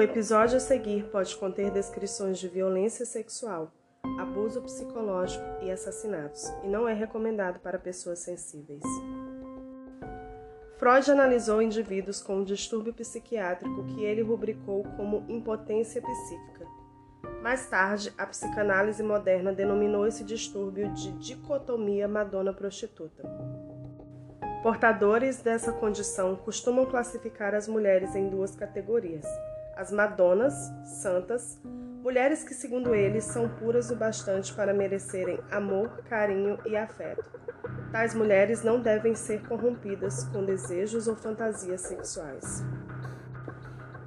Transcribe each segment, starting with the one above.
O episódio a seguir pode conter descrições de violência sexual, abuso psicológico e assassinatos, e não é recomendado para pessoas sensíveis. Freud analisou indivíduos com um distúrbio psiquiátrico que ele rubricou como impotência psíquica. Mais tarde, a psicanálise moderna denominou esse distúrbio de dicotomia madona-prostituta. Portadores dessa condição costumam classificar as mulheres em duas categorias: as madonas, santas, mulheres que, segundo eles, são puras o bastante para merecerem amor, carinho e afeto. Tais mulheres não devem ser corrompidas com desejos ou fantasias sexuais.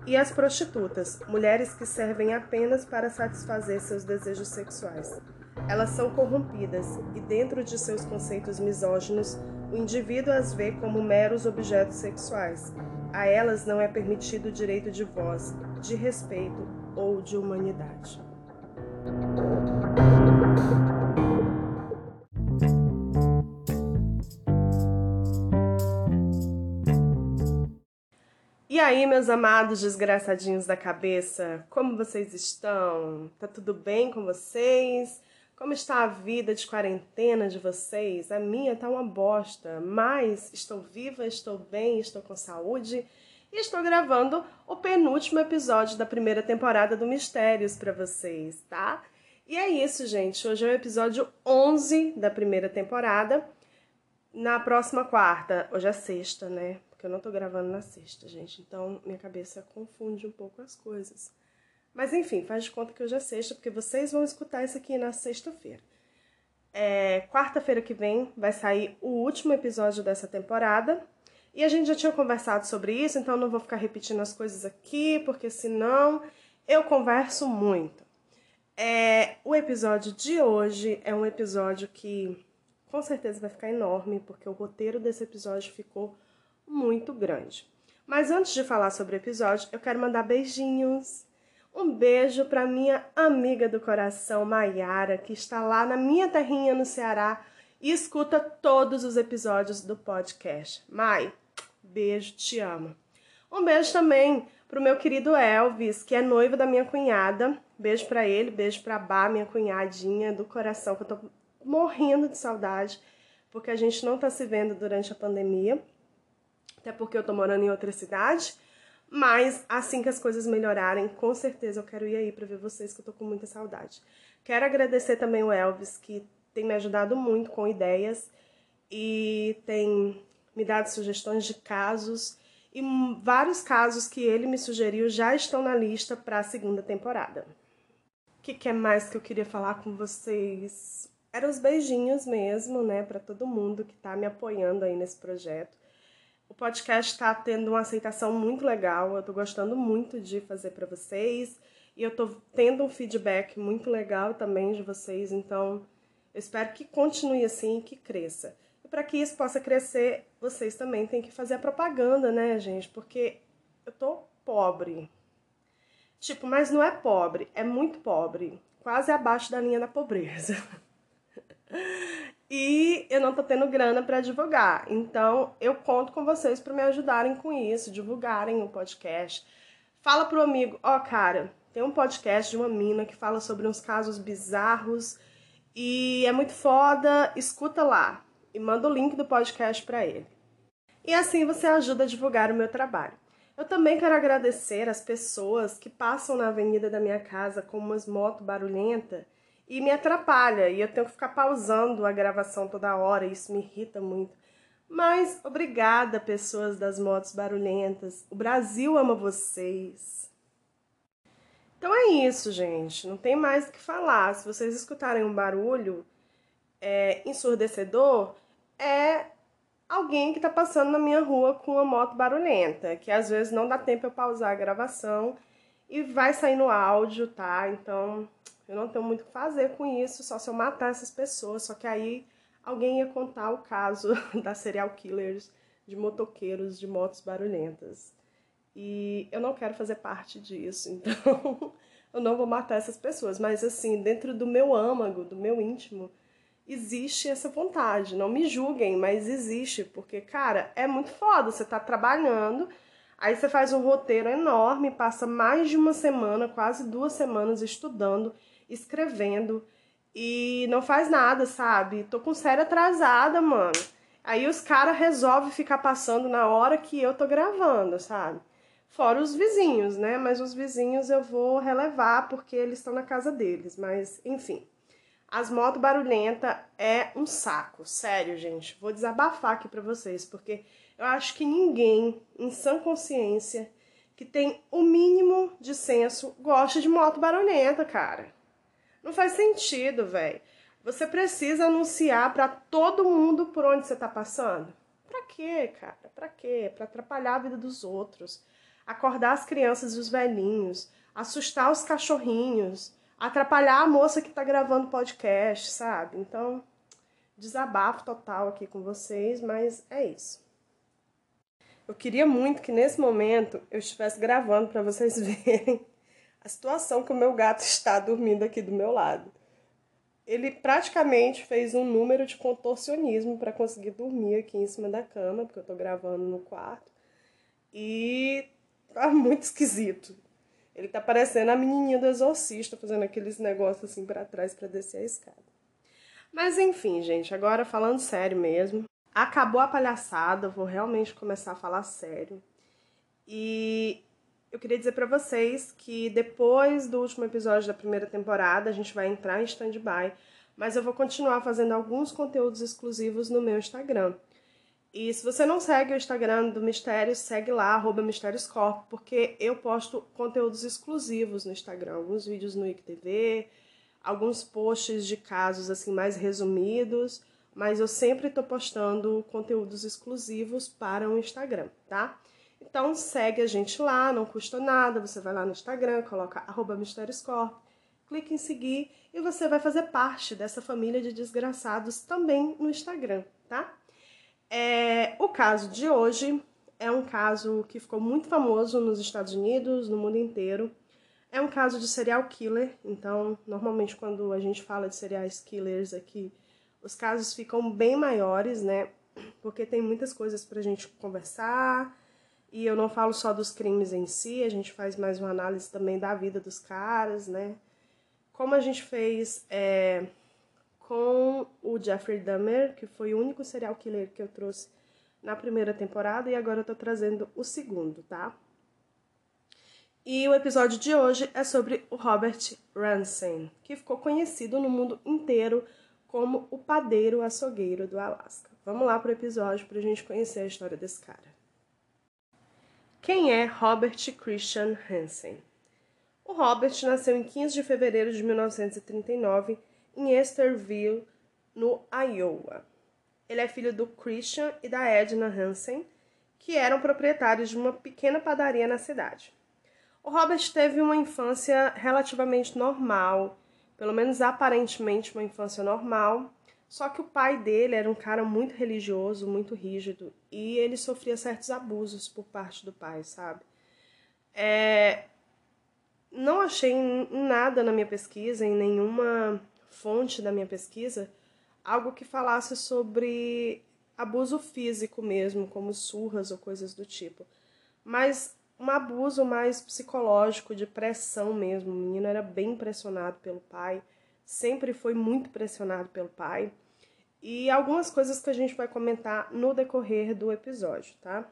E as prostitutas, mulheres que servem apenas para satisfazer seus desejos sexuais. Elas são corrompidas e, dentro de seus conceitos misóginos, o indivíduo as vê como meros objetos sexuais. A elas não é permitido o direito de voz, de respeito ou de humanidade. E aí, meus amados desgraçadinhos da cabeça, como vocês estão? Tá tudo bem com vocês? Como está a vida de quarentena de vocês? A minha tá uma bosta, mas estou viva, estou bem, estou com saúde e estou gravando o penúltimo episódio da primeira temporada do Mistérios para vocês, tá? E é isso, gente. Hoje é o episódio 11 da primeira temporada. Na próxima quarta, hoje é sexta, né? porque eu não tô gravando na sexta, gente. Então minha cabeça confunde um pouco as coisas. Mas enfim, faz de conta que hoje é sexta, porque vocês vão escutar isso aqui na sexta-feira. É, Quarta-feira que vem vai sair o último episódio dessa temporada. E a gente já tinha conversado sobre isso, então não vou ficar repetindo as coisas aqui, porque senão eu converso muito. É, o episódio de hoje é um episódio que com certeza vai ficar enorme, porque o roteiro desse episódio ficou muito grande. Mas antes de falar sobre o episódio, eu quero mandar beijinhos. Um beijo para minha amiga do coração, Maiara, que está lá na minha terrinha no Ceará e escuta todos os episódios do podcast. Mai, beijo, te amo. Um beijo também pro meu querido Elvis, que é noivo da minha cunhada. Beijo para ele, beijo pra Bá, minha cunhadinha do coração, que eu tô morrendo de saudade, porque a gente não tá se vendo durante a pandemia até porque eu tô morando em outra cidade. Mas assim que as coisas melhorarem, com certeza eu quero ir aí para ver vocês, que eu tô com muita saudade. Quero agradecer também o Elvis, que tem me ajudado muito com ideias e tem me dado sugestões de casos. E vários casos que ele me sugeriu já estão na lista para a segunda temporada. O que, que é mais que eu queria falar com vocês? Eram os beijinhos mesmo, né, para todo mundo que tá me apoiando aí nesse projeto. O podcast está tendo uma aceitação muito legal, eu estou gostando muito de fazer para vocês e eu estou tendo um feedback muito legal também de vocês, então eu espero que continue assim e que cresça. E para que isso possa crescer, vocês também têm que fazer a propaganda, né, gente? Porque eu tô pobre. Tipo, mas não é pobre, é muito pobre, quase abaixo da linha da pobreza. e eu não tô tendo grana para divulgar. Então, eu conto com vocês para me ajudarem com isso, divulgarem o podcast. Fala pro amigo, ó, oh, cara, tem um podcast de uma mina que fala sobre uns casos bizarros e é muito foda, escuta lá e manda o link do podcast para ele. E assim você ajuda a divulgar o meu trabalho. Eu também quero agradecer as pessoas que passam na avenida da minha casa com umas motos barulhentas e me atrapalha e eu tenho que ficar pausando a gravação toda hora, isso me irrita muito. Mas obrigada, pessoas das motos barulhentas. O Brasil ama vocês. Então é isso, gente. Não tem mais o que falar. Se vocês escutarem um barulho é, ensurdecedor, é alguém que está passando na minha rua com uma moto barulhenta, que às vezes não dá tempo eu pausar a gravação e vai sair no áudio, tá? Então eu não tenho muito o que fazer com isso, só se eu matar essas pessoas. Só que aí alguém ia contar o caso das serial killers, de motoqueiros, de motos barulhentas. E eu não quero fazer parte disso, então eu não vou matar essas pessoas. Mas assim, dentro do meu âmago, do meu íntimo, existe essa vontade. Não me julguem, mas existe, porque, cara, é muito foda. Você tá trabalhando, Aí você faz um roteiro enorme, passa mais de uma semana, quase duas semanas estudando, escrevendo e não faz nada, sabe? Tô com série atrasada, mano. Aí os caras resolvem ficar passando na hora que eu tô gravando, sabe? Fora os vizinhos, né? Mas os vizinhos eu vou relevar porque eles estão na casa deles. Mas, enfim. As motos barulhenta é um saco, sério, gente. Vou desabafar aqui pra vocês, porque eu acho que ninguém, em sã consciência, que tem o mínimo de senso, gosta de moto barulhenta, cara. Não faz sentido, velho. Você precisa anunciar para todo mundo por onde você tá passando? Pra quê, cara? Pra quê? Pra atrapalhar a vida dos outros, acordar as crianças e os velhinhos, assustar os cachorrinhos, atrapalhar a moça que tá gravando podcast, sabe? Então, desabafo total aqui com vocês, mas é isso. Eu queria muito que nesse momento eu estivesse gravando para vocês verem a situação que o meu gato está dormindo aqui do meu lado. Ele praticamente fez um número de contorcionismo para conseguir dormir aqui em cima da cama, porque eu tô gravando no quarto. E tá muito esquisito. Ele tá parecendo a menininha do exorcista, fazendo aqueles negócios assim para trás para descer a escada. Mas enfim, gente, agora falando sério mesmo. Acabou a palhaçada, vou realmente começar a falar sério. E eu queria dizer para vocês que depois do último episódio da primeira temporada, a gente vai entrar em stand-by, mas eu vou continuar fazendo alguns conteúdos exclusivos no meu Instagram. E se você não segue o Instagram do Mistério, segue lá, arroba Mistérioscorp, porque eu posto conteúdos exclusivos no Instagram, alguns vídeos no IGTV, alguns posts de casos assim mais resumidos, mas eu sempre estou postando conteúdos exclusivos para o Instagram, tá? Então segue a gente lá, não custa nada, você vai lá no Instagram, coloca arroba Mistérioscorp, clica em seguir e você vai fazer parte dessa família de desgraçados também no Instagram, tá? É, o caso de hoje é um caso que ficou muito famoso nos Estados Unidos, no mundo inteiro. É um caso de serial killer, então normalmente quando a gente fala de serial killers aqui, os casos ficam bem maiores, né? Porque tem muitas coisas pra gente conversar. E eu não falo só dos crimes em si, a gente faz mais uma análise também da vida dos caras, né? Como a gente fez é, com o Jeffrey Dahmer, que foi o único serial killer que eu trouxe na primeira temporada e agora eu tô trazendo o segundo, tá? E o episódio de hoje é sobre o Robert Ransom, que ficou conhecido no mundo inteiro como o padeiro açougueiro do Alasca. Vamos lá pro episódio pra gente conhecer a história desse cara. Quem é Robert Christian Hansen? O Robert nasceu em 15 de fevereiro de 1939 em Esterville, no Iowa. Ele é filho do Christian e da Edna Hansen, que eram proprietários de uma pequena padaria na cidade. O Robert teve uma infância relativamente normal, pelo menos aparentemente uma infância normal, só que o pai dele era um cara muito religioso, muito rígido, e ele sofria certos abusos por parte do pai, sabe? É... Não achei nada na minha pesquisa, em nenhuma fonte da minha pesquisa algo que falasse sobre abuso físico mesmo, como surras ou coisas do tipo. Mas um abuso mais psicológico, de pressão mesmo. O menino era bem pressionado pelo pai, sempre foi muito pressionado pelo pai. E algumas coisas que a gente vai comentar no decorrer do episódio, tá?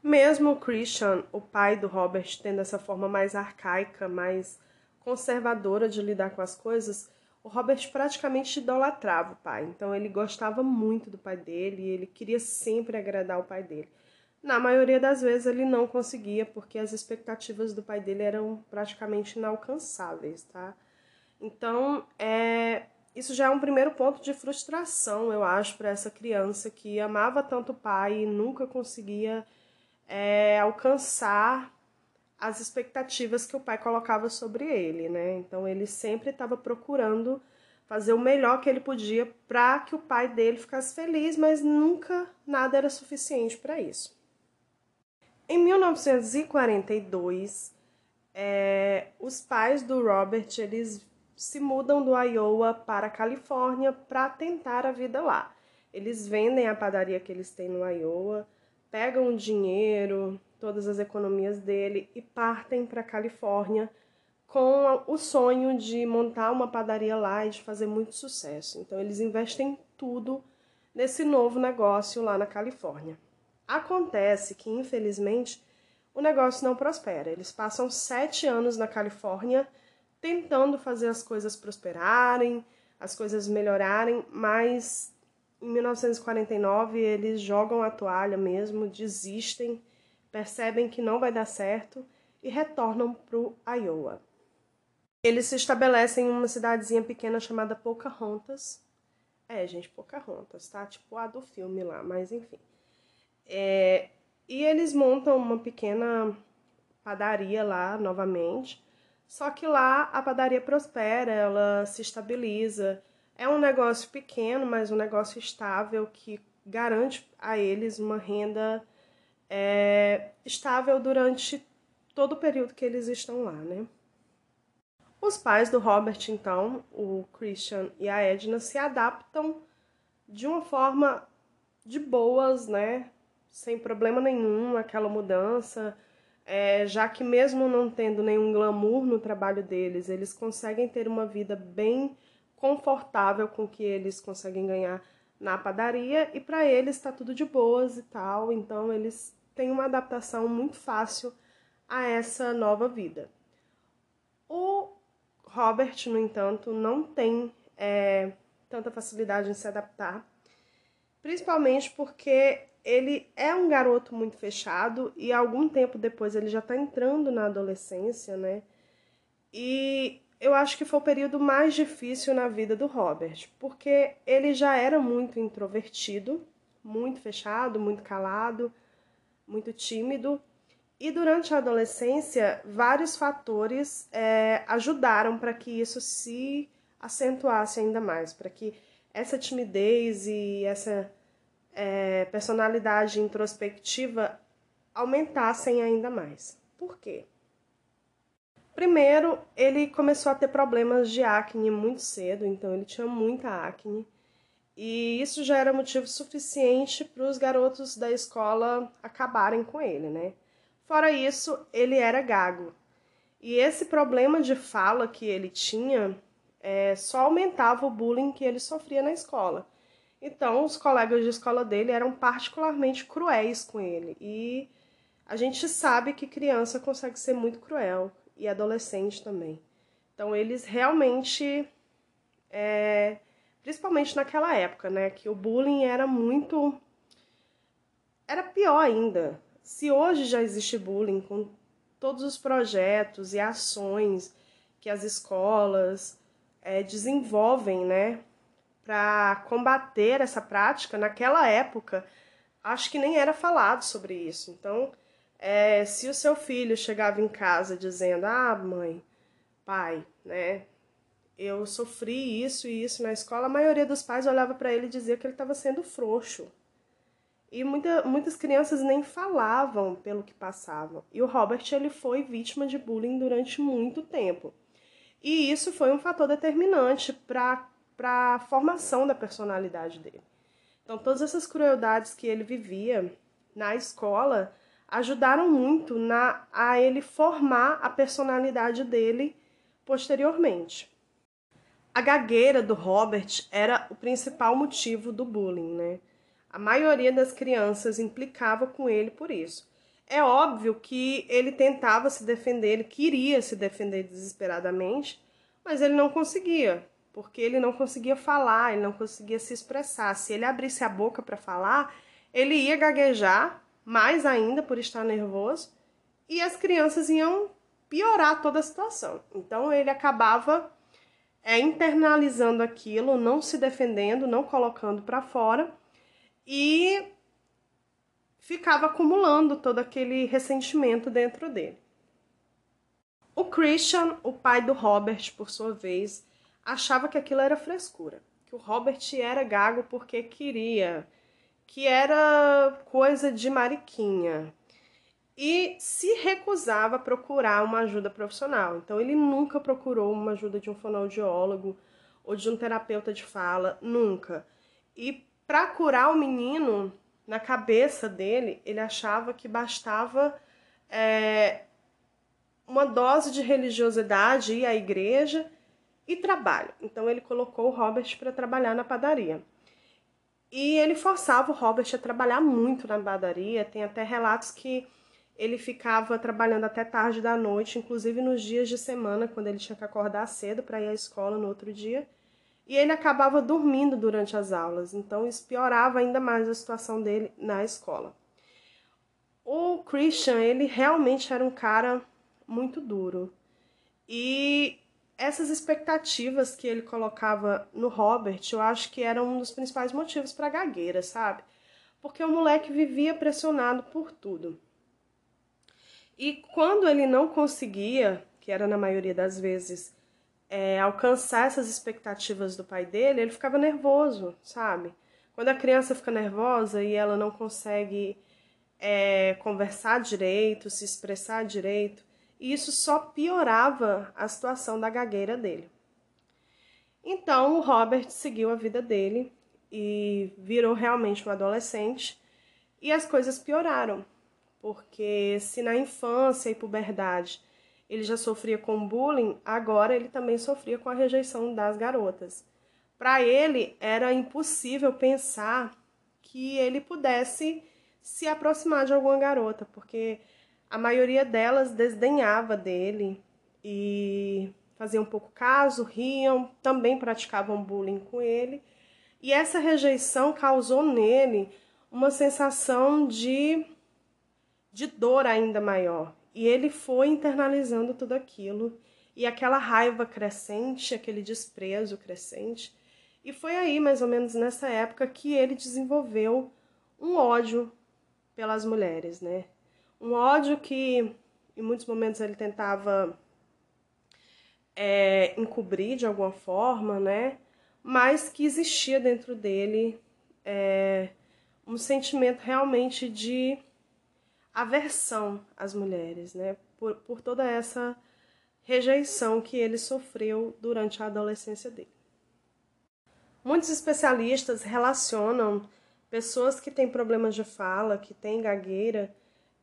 Mesmo o Christian, o pai do Robert, tendo essa forma mais arcaica, mais conservadora de lidar com as coisas, o Robert praticamente idolatrava o pai. Então ele gostava muito do pai dele e ele queria sempre agradar o pai dele. Na maioria das vezes ele não conseguia porque as expectativas do pai dele eram praticamente inalcançáveis, tá? Então, é, isso já é um primeiro ponto de frustração, eu acho, para essa criança que amava tanto o pai e nunca conseguia é, alcançar as expectativas que o pai colocava sobre ele, né? Então ele sempre estava procurando fazer o melhor que ele podia para que o pai dele ficasse feliz, mas nunca nada era suficiente para isso. Em 1942, é, os pais do Robert eles se mudam do Iowa para a Califórnia para tentar a vida lá. Eles vendem a padaria que eles têm no Iowa pegam o dinheiro, todas as economias dele e partem para a Califórnia com o sonho de montar uma padaria lá e de fazer muito sucesso. Então eles investem tudo nesse novo negócio lá na Califórnia. Acontece que, infelizmente, o negócio não prospera. Eles passam sete anos na Califórnia tentando fazer as coisas prosperarem, as coisas melhorarem, mas em 1949 eles jogam a toalha mesmo, desistem, percebem que não vai dar certo e retornam para o Iowa. Eles se estabelecem em uma cidadezinha pequena chamada Pocahontas. É, gente, Pocahontas, tá? Tipo a do filme lá, mas enfim. É, e eles montam uma pequena padaria lá novamente. Só que lá a padaria prospera, ela se estabiliza. É um negócio pequeno, mas um negócio estável que garante a eles uma renda é, estável durante todo o período que eles estão lá, né? Os pais do Robert, então, o Christian e a Edna, se adaptam de uma forma de boas, né? Sem problema nenhum, aquela mudança. É, já que, mesmo não tendo nenhum glamour no trabalho deles, eles conseguem ter uma vida bem confortável com o que eles conseguem ganhar na padaria e para eles está tudo de boas e tal, então eles têm uma adaptação muito fácil a essa nova vida. O Robert, no entanto, não tem é, tanta facilidade em se adaptar, principalmente porque ele é um garoto muito fechado e algum tempo depois ele já está entrando na adolescência, né? E eu acho que foi o período mais difícil na vida do Robert, porque ele já era muito introvertido, muito fechado, muito calado, muito tímido, e durante a adolescência, vários fatores é, ajudaram para que isso se acentuasse ainda mais, para que essa timidez e essa é, personalidade introspectiva aumentassem ainda mais. Por quê? Primeiro, ele começou a ter problemas de acne muito cedo, então ele tinha muita acne. E isso já era motivo suficiente para os garotos da escola acabarem com ele, né? Fora isso, ele era gago. E esse problema de fala que ele tinha é, só aumentava o bullying que ele sofria na escola. Então, os colegas de escola dele eram particularmente cruéis com ele. E a gente sabe que criança consegue ser muito cruel, e adolescente também. Então, eles realmente, é, principalmente naquela época, né, que o bullying era muito. Era pior ainda. Se hoje já existe bullying com todos os projetos e ações que as escolas é, desenvolvem, né, para combater essa prática, naquela época, acho que nem era falado sobre isso. Então, é, se o seu filho chegava em casa dizendo: Ah, mãe, pai, né, eu sofri isso e isso na escola, a maioria dos pais olhava para ele e dizia que ele estava sendo frouxo. E muita, muitas crianças nem falavam pelo que passavam. E o Robert ele foi vítima de bullying durante muito tempo. E isso foi um fator determinante para a formação da personalidade dele. Então, todas essas crueldades que ele vivia na escola ajudaram muito na, a ele formar a personalidade dele posteriormente. A gagueira do Robert era o principal motivo do bullying, né? A maioria das crianças implicava com ele por isso. É óbvio que ele tentava se defender, ele queria se defender desesperadamente, mas ele não conseguia, porque ele não conseguia falar, ele não conseguia se expressar. Se ele abrisse a boca para falar, ele ia gaguejar mais ainda por estar nervoso e as crianças iam piorar toda a situação. Então ele acabava é, internalizando aquilo, não se defendendo, não colocando para fora e ficava acumulando todo aquele ressentimento dentro dele. O Christian, o pai do Robert, por sua vez, achava que aquilo era frescura, que o Robert era gago porque queria, que era coisa de mariquinha. E se recusava a procurar uma ajuda profissional. Então ele nunca procurou uma ajuda de um fonoaudiólogo ou de um terapeuta de fala, nunca. E para curar o menino, na cabeça dele, ele achava que bastava é, uma dose de religiosidade, ir à igreja e trabalho. Então ele colocou o Robert para trabalhar na padaria. E ele forçava o Robert a trabalhar muito na padaria. Tem até relatos que ele ficava trabalhando até tarde da noite, inclusive nos dias de semana, quando ele tinha que acordar cedo para ir à escola no outro dia. E ele acabava dormindo durante as aulas, então isso piorava ainda mais a situação dele na escola. O Christian, ele realmente era um cara muito duro. E essas expectativas que ele colocava no Robert, eu acho que eram um dos principais motivos para a gagueira, sabe? Porque o moleque vivia pressionado por tudo. E quando ele não conseguia, que era na maioria das vezes, é, alcançar essas expectativas do pai dele, ele ficava nervoso, sabe? Quando a criança fica nervosa e ela não consegue é, conversar direito, se expressar direito, e isso só piorava a situação da gagueira dele. Então o Robert seguiu a vida dele e virou realmente um adolescente e as coisas pioraram, porque se na infância e puberdade ele já sofria com bullying, agora ele também sofria com a rejeição das garotas. Para ele era impossível pensar que ele pudesse se aproximar de alguma garota, porque a maioria delas desdenhava dele e faziam pouco caso, riam, também praticavam bullying com ele. E essa rejeição causou nele uma sensação de, de dor ainda maior. E ele foi internalizando tudo aquilo e aquela raiva crescente, aquele desprezo crescente. E foi aí, mais ou menos nessa época, que ele desenvolveu um ódio pelas mulheres, né? Um ódio que em muitos momentos ele tentava é, encobrir de alguma forma, né? Mas que existia dentro dele é, um sentimento realmente de aversão às mulheres, né? Por, por toda essa rejeição que ele sofreu durante a adolescência dele. Muitos especialistas relacionam pessoas que têm problemas de fala, que têm gagueira,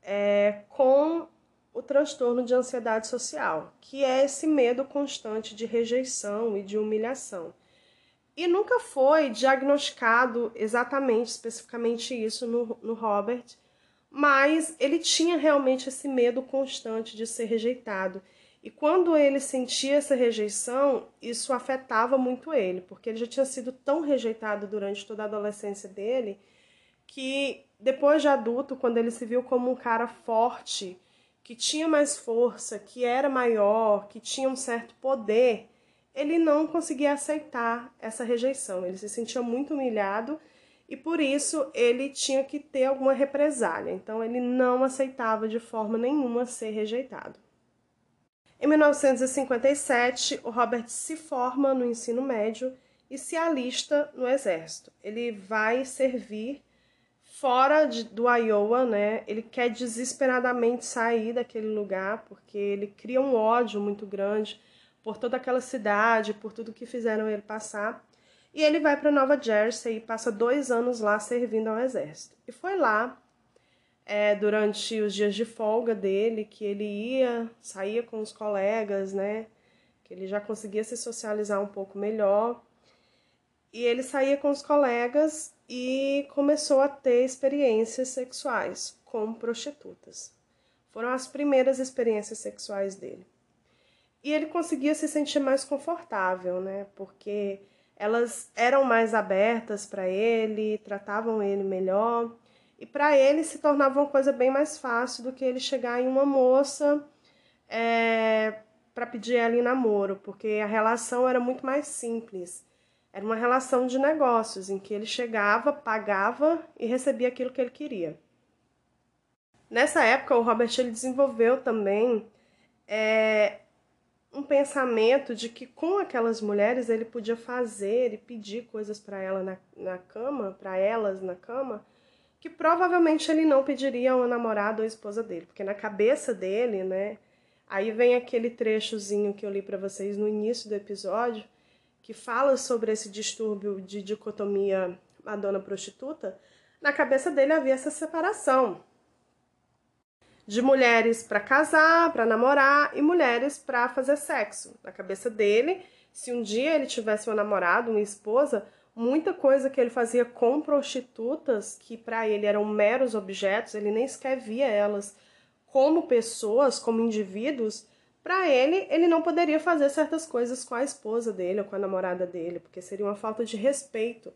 é, com o transtorno de ansiedade social, que é esse medo constante de rejeição e de humilhação. E nunca foi diagnosticado exatamente, especificamente isso no, no Robert, mas ele tinha realmente esse medo constante de ser rejeitado. E quando ele sentia essa rejeição, isso afetava muito ele, porque ele já tinha sido tão rejeitado durante toda a adolescência dele que depois de adulto, quando ele se viu como um cara forte, que tinha mais força, que era maior, que tinha um certo poder, ele não conseguia aceitar essa rejeição. Ele se sentia muito humilhado e por isso ele tinha que ter alguma represália. Então ele não aceitava de forma nenhuma ser rejeitado. Em 1957, o Robert se forma no ensino médio e se alista no exército. Ele vai servir fora de, do Iowa, né? Ele quer desesperadamente sair daquele lugar porque ele cria um ódio muito grande por toda aquela cidade, por tudo que fizeram ele passar. E ele vai para Nova Jersey e passa dois anos lá servindo ao exército. E foi lá, é, durante os dias de folga dele, que ele ia, saía com os colegas, né? Que ele já conseguia se socializar um pouco melhor. E ele saía com os colegas e começou a ter experiências sexuais com prostitutas. Foram as primeiras experiências sexuais dele. E ele conseguia se sentir mais confortável, né? Porque elas eram mais abertas para ele, tratavam ele melhor. E para ele se tornava uma coisa bem mais fácil do que ele chegar em uma moça é, para pedir ela em namoro, porque a relação era muito mais simples. Era uma relação de negócios em que ele chegava, pagava e recebia aquilo que ele queria. Nessa época, o Robert ele desenvolveu também é, um pensamento de que com aquelas mulheres ele podia fazer e pedir coisas para ela na, na cama, para elas na cama, que provavelmente ele não pediria a uma namorada ou esposa dele, porque na cabeça dele, né? Aí vem aquele trechozinho que eu li para vocês no início do episódio, que fala sobre esse distúrbio de dicotomia Madonna prostituta, na cabeça dele havia essa separação de mulheres para casar, para namorar e mulheres para fazer sexo. Na cabeça dele, se um dia ele tivesse um namorado, uma esposa, muita coisa que ele fazia com prostitutas, que para ele eram meros objetos, ele nem sequer via elas como pessoas, como indivíduos, para ele, ele não poderia fazer certas coisas com a esposa dele ou com a namorada dele, porque seria uma falta de respeito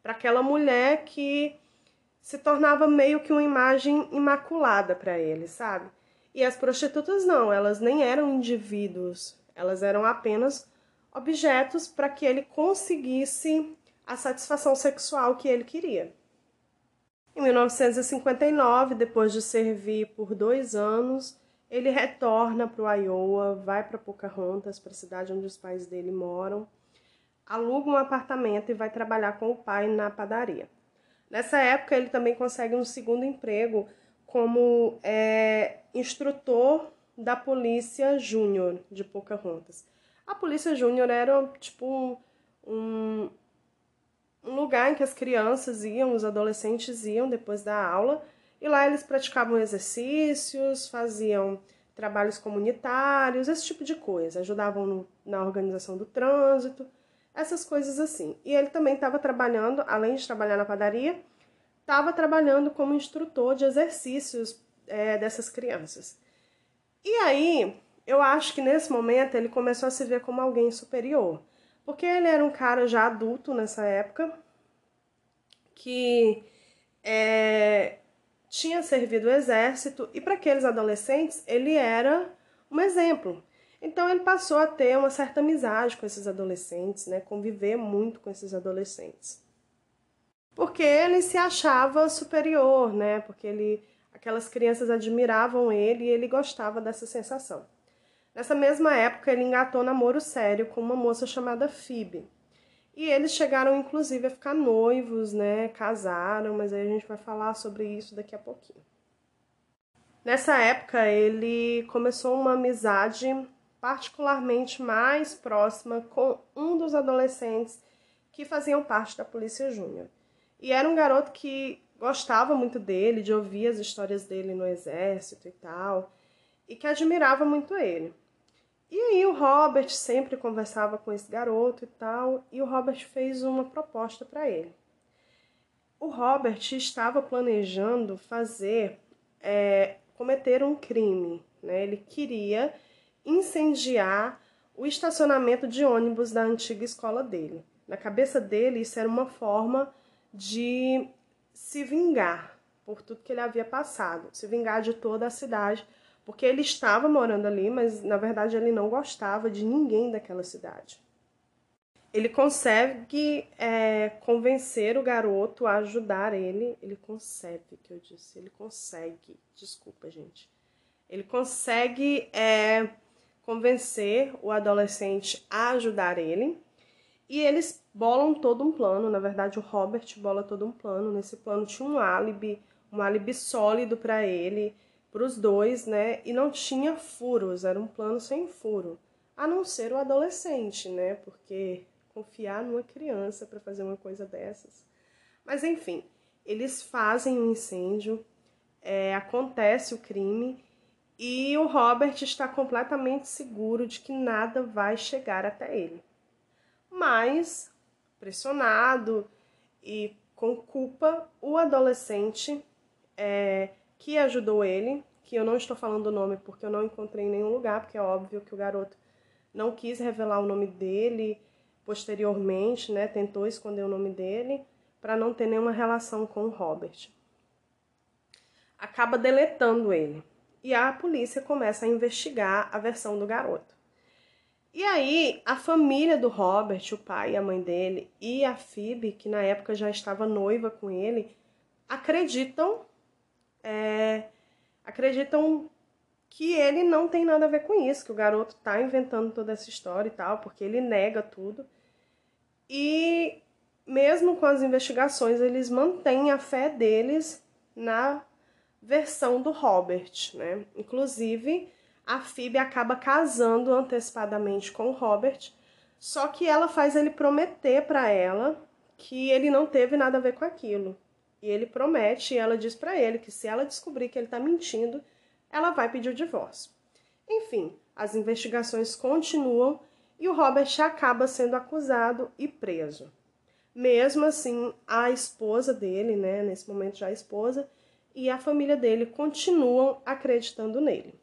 para aquela mulher que se tornava meio que uma imagem imaculada para ele, sabe? E as prostitutas não, elas nem eram indivíduos, elas eram apenas objetos para que ele conseguisse a satisfação sexual que ele queria. Em 1959, depois de servir por dois anos, ele retorna para o Iowa, vai para Pocahontas, para a cidade onde os pais dele moram, aluga um apartamento e vai trabalhar com o pai na padaria. Nessa época, ele também consegue um segundo emprego como é, instrutor da Polícia Júnior de Pocahontas. A Polícia Júnior era tipo um, um lugar em que as crianças iam, os adolescentes iam depois da aula, e lá eles praticavam exercícios, faziam trabalhos comunitários, esse tipo de coisa, ajudavam no, na organização do trânsito essas coisas assim. E ele também estava trabalhando, além de trabalhar na padaria, estava trabalhando como instrutor de exercícios é, dessas crianças. E aí, eu acho que nesse momento ele começou a se ver como alguém superior, porque ele era um cara já adulto nessa época, que é, tinha servido o exército, e para aqueles adolescentes ele era um exemplo. Então ele passou a ter uma certa amizade com esses adolescentes, né? Conviver muito com esses adolescentes. Porque ele se achava superior, né? Porque ele aquelas crianças admiravam ele e ele gostava dessa sensação. Nessa mesma época, ele engatou namoro sério com uma moça chamada Phoebe. E eles chegaram, inclusive, a ficar noivos, né? Casaram, mas aí a gente vai falar sobre isso daqui a pouquinho. Nessa época, ele começou uma amizade particularmente mais próxima com um dos adolescentes que faziam parte da Polícia Júnior. E era um garoto que gostava muito dele, de ouvir as histórias dele no exército e tal, e que admirava muito ele. E aí o Robert sempre conversava com esse garoto e tal, e o Robert fez uma proposta para ele. O Robert estava planejando fazer, é, cometer um crime, né? Ele queria incendiar o estacionamento de ônibus da antiga escola dele. Na cabeça dele, isso era uma forma de se vingar por tudo que ele havia passado, se vingar de toda a cidade, porque ele estava morando ali, mas na verdade ele não gostava de ninguém daquela cidade. Ele consegue é, convencer o garoto a ajudar ele. Ele consegue, que eu disse. Ele consegue. Desculpa, gente. Ele consegue é, convencer o adolescente a ajudar ele. E eles bolam todo um plano, na verdade o Robert bola todo um plano. Nesse plano tinha um álibi, um álibi sólido para ele, para os dois, né? E não tinha furos, era um plano sem furo, a não ser o adolescente, né? Porque confiar numa criança para fazer uma coisa dessas. Mas enfim, eles fazem um incêndio, é, acontece o crime e o Robert está completamente seguro de que nada vai chegar até ele. Mas, pressionado e com culpa, o adolescente é, que ajudou ele, que eu não estou falando o nome porque eu não encontrei em nenhum lugar, porque é óbvio que o garoto não quis revelar o nome dele posteriormente, né? Tentou esconder o nome dele para não ter nenhuma relação com o Robert. Acaba deletando ele e a polícia começa a investigar a versão do garoto. E aí, a família do Robert, o pai e a mãe dele, e a Phoebe, que na época já estava noiva com ele, acreditam, é, acreditam que ele não tem nada a ver com isso, que o garoto está inventando toda essa história e tal, porque ele nega tudo. E mesmo com as investigações, eles mantêm a fé deles na versão do Robert, né? Inclusive, a Phoebe acaba casando antecipadamente com o Robert, só que ela faz ele prometer para ela que ele não teve nada a ver com aquilo, E ele promete, e ela diz para ele que se ela descobrir que ele está mentindo, ela vai pedir o divórcio. Enfim, as investigações continuam e o Robert acaba sendo acusado e preso. Mesmo assim, a esposa dele, né, nesse momento já a esposa, e a família dele continuam acreditando nele.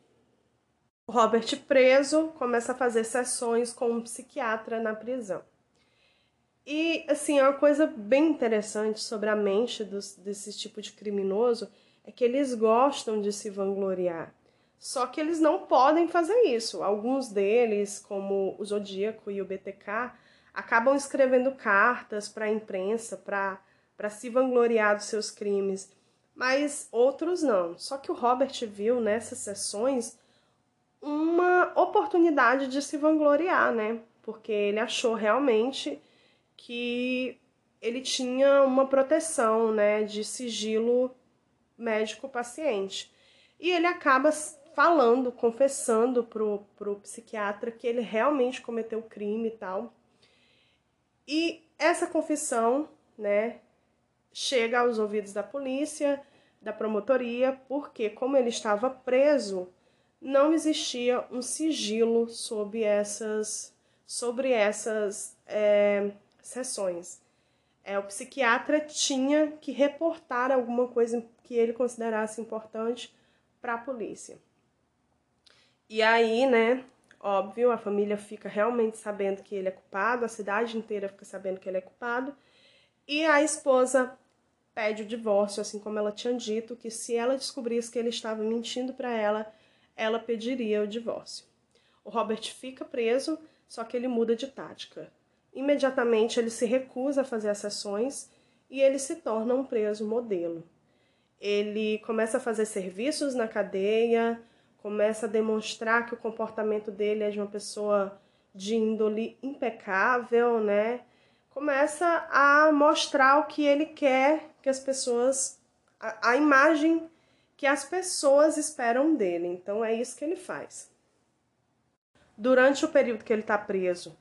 O Robert, preso, começa a fazer sessões com um psiquiatra na prisão. E, assim, é uma coisa bem interessante sobre a mente dos, desse tipo de criminoso é que eles gostam de se vangloriar. Só que eles não podem fazer isso. Alguns deles, como o Zodíaco e o BTK, acabam escrevendo cartas para a imprensa para se vangloriar dos seus crimes, mas outros não. Só que o Robert viu nessas sessões uma oportunidade de se vangloriar, né? Porque ele achou realmente que ele tinha uma proteção, né, de sigilo médico-paciente. E ele acaba falando, confessando pro, pro psiquiatra que ele realmente cometeu o crime e tal. E essa confissão, né, chega aos ouvidos da polícia, da promotoria, porque como ele estava preso, não existia um sigilo sobre essas, sobre essas é, sessões. É, o psiquiatra tinha que reportar alguma coisa que ele considerasse importante para a polícia. E aí, né, Óbvio, a família fica realmente sabendo que ele é culpado, a cidade inteira fica sabendo que ele é culpado, e a esposa pede o divórcio, assim como ela tinha dito que se ela descobrisse que ele estava mentindo para ela, ela pediria o divórcio. O Robert fica preso, só que ele muda de tática. Imediatamente ele se recusa a fazer as sessões e ele se torna um preso modelo. Ele começa a fazer serviços na cadeia, começa a demonstrar que o comportamento dele é de uma pessoa de índole impecável, né? Começa a mostrar o que ele quer que as pessoas, a, a imagem que as pessoas esperam dele. Então é isso que ele faz. Durante o período que ele está preso,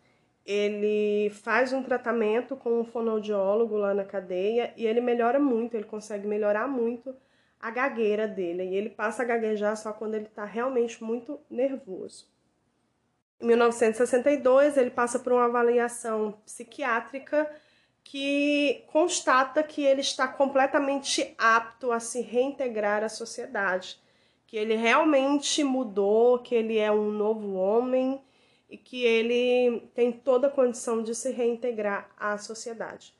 ele faz um tratamento com um fonoaudiólogo lá na cadeia e ele melhora muito, ele consegue melhorar muito a gagueira dele. E ele passa a gaguejar só quando ele está realmente muito nervoso. Em 1962, ele passa por uma avaliação psiquiátrica que constata que ele está completamente apto a se reintegrar à sociedade, que ele realmente mudou, que ele é um novo homem e que ele tem toda a condição de se reintegrar à sociedade.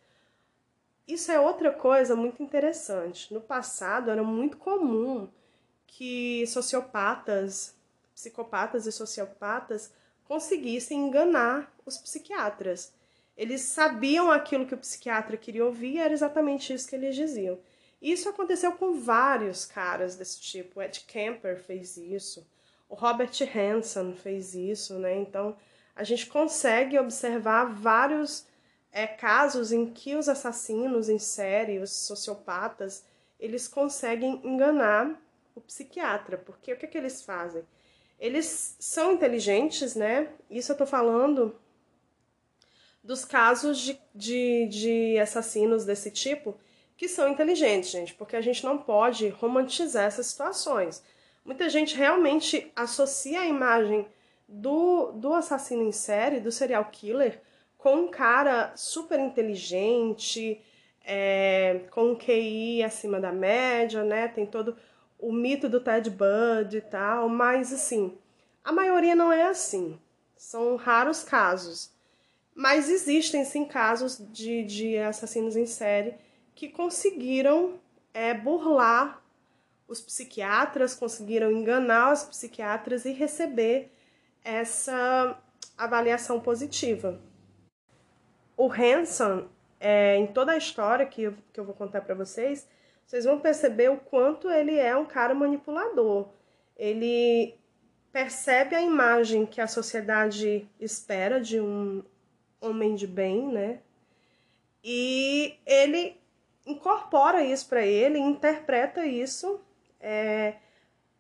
Isso é outra coisa muito interessante. No passado era muito comum que sociopatas, psicopatas e sociopatas conseguissem enganar os psiquiatras. Eles sabiam aquilo que o psiquiatra queria ouvir e era exatamente isso que eles diziam. Isso aconteceu com vários caras desse tipo. Ed Kemper fez isso, o Robert Hansen fez isso, né? Então a gente consegue observar vários é, casos em que os assassinos em série, os sociopatas, eles conseguem enganar o psiquiatra, porque o que, é que eles fazem? Eles são inteligentes, né? Isso eu tô falando dos casos de, de, de assassinos desse tipo que são inteligentes, gente, porque a gente não pode romantizar essas situações. Muita gente realmente associa a imagem do, do assassino em série, do serial killer, com um cara super inteligente, é, com um QI acima da média, né? Tem todo o mito do Ted Bundy e tal, mas assim, a maioria não é assim. São raros casos. Mas existem sim casos de, de assassinos em série que conseguiram é, burlar os psiquiatras, conseguiram enganar os psiquiatras e receber essa avaliação positiva o Hanson, é, em toda a história que eu, que eu vou contar para vocês, vocês vão perceber o quanto ele é um cara manipulador. Ele percebe a imagem que a sociedade espera de um homem de bem, né? E ele incorpora isso para ele, interpreta isso é,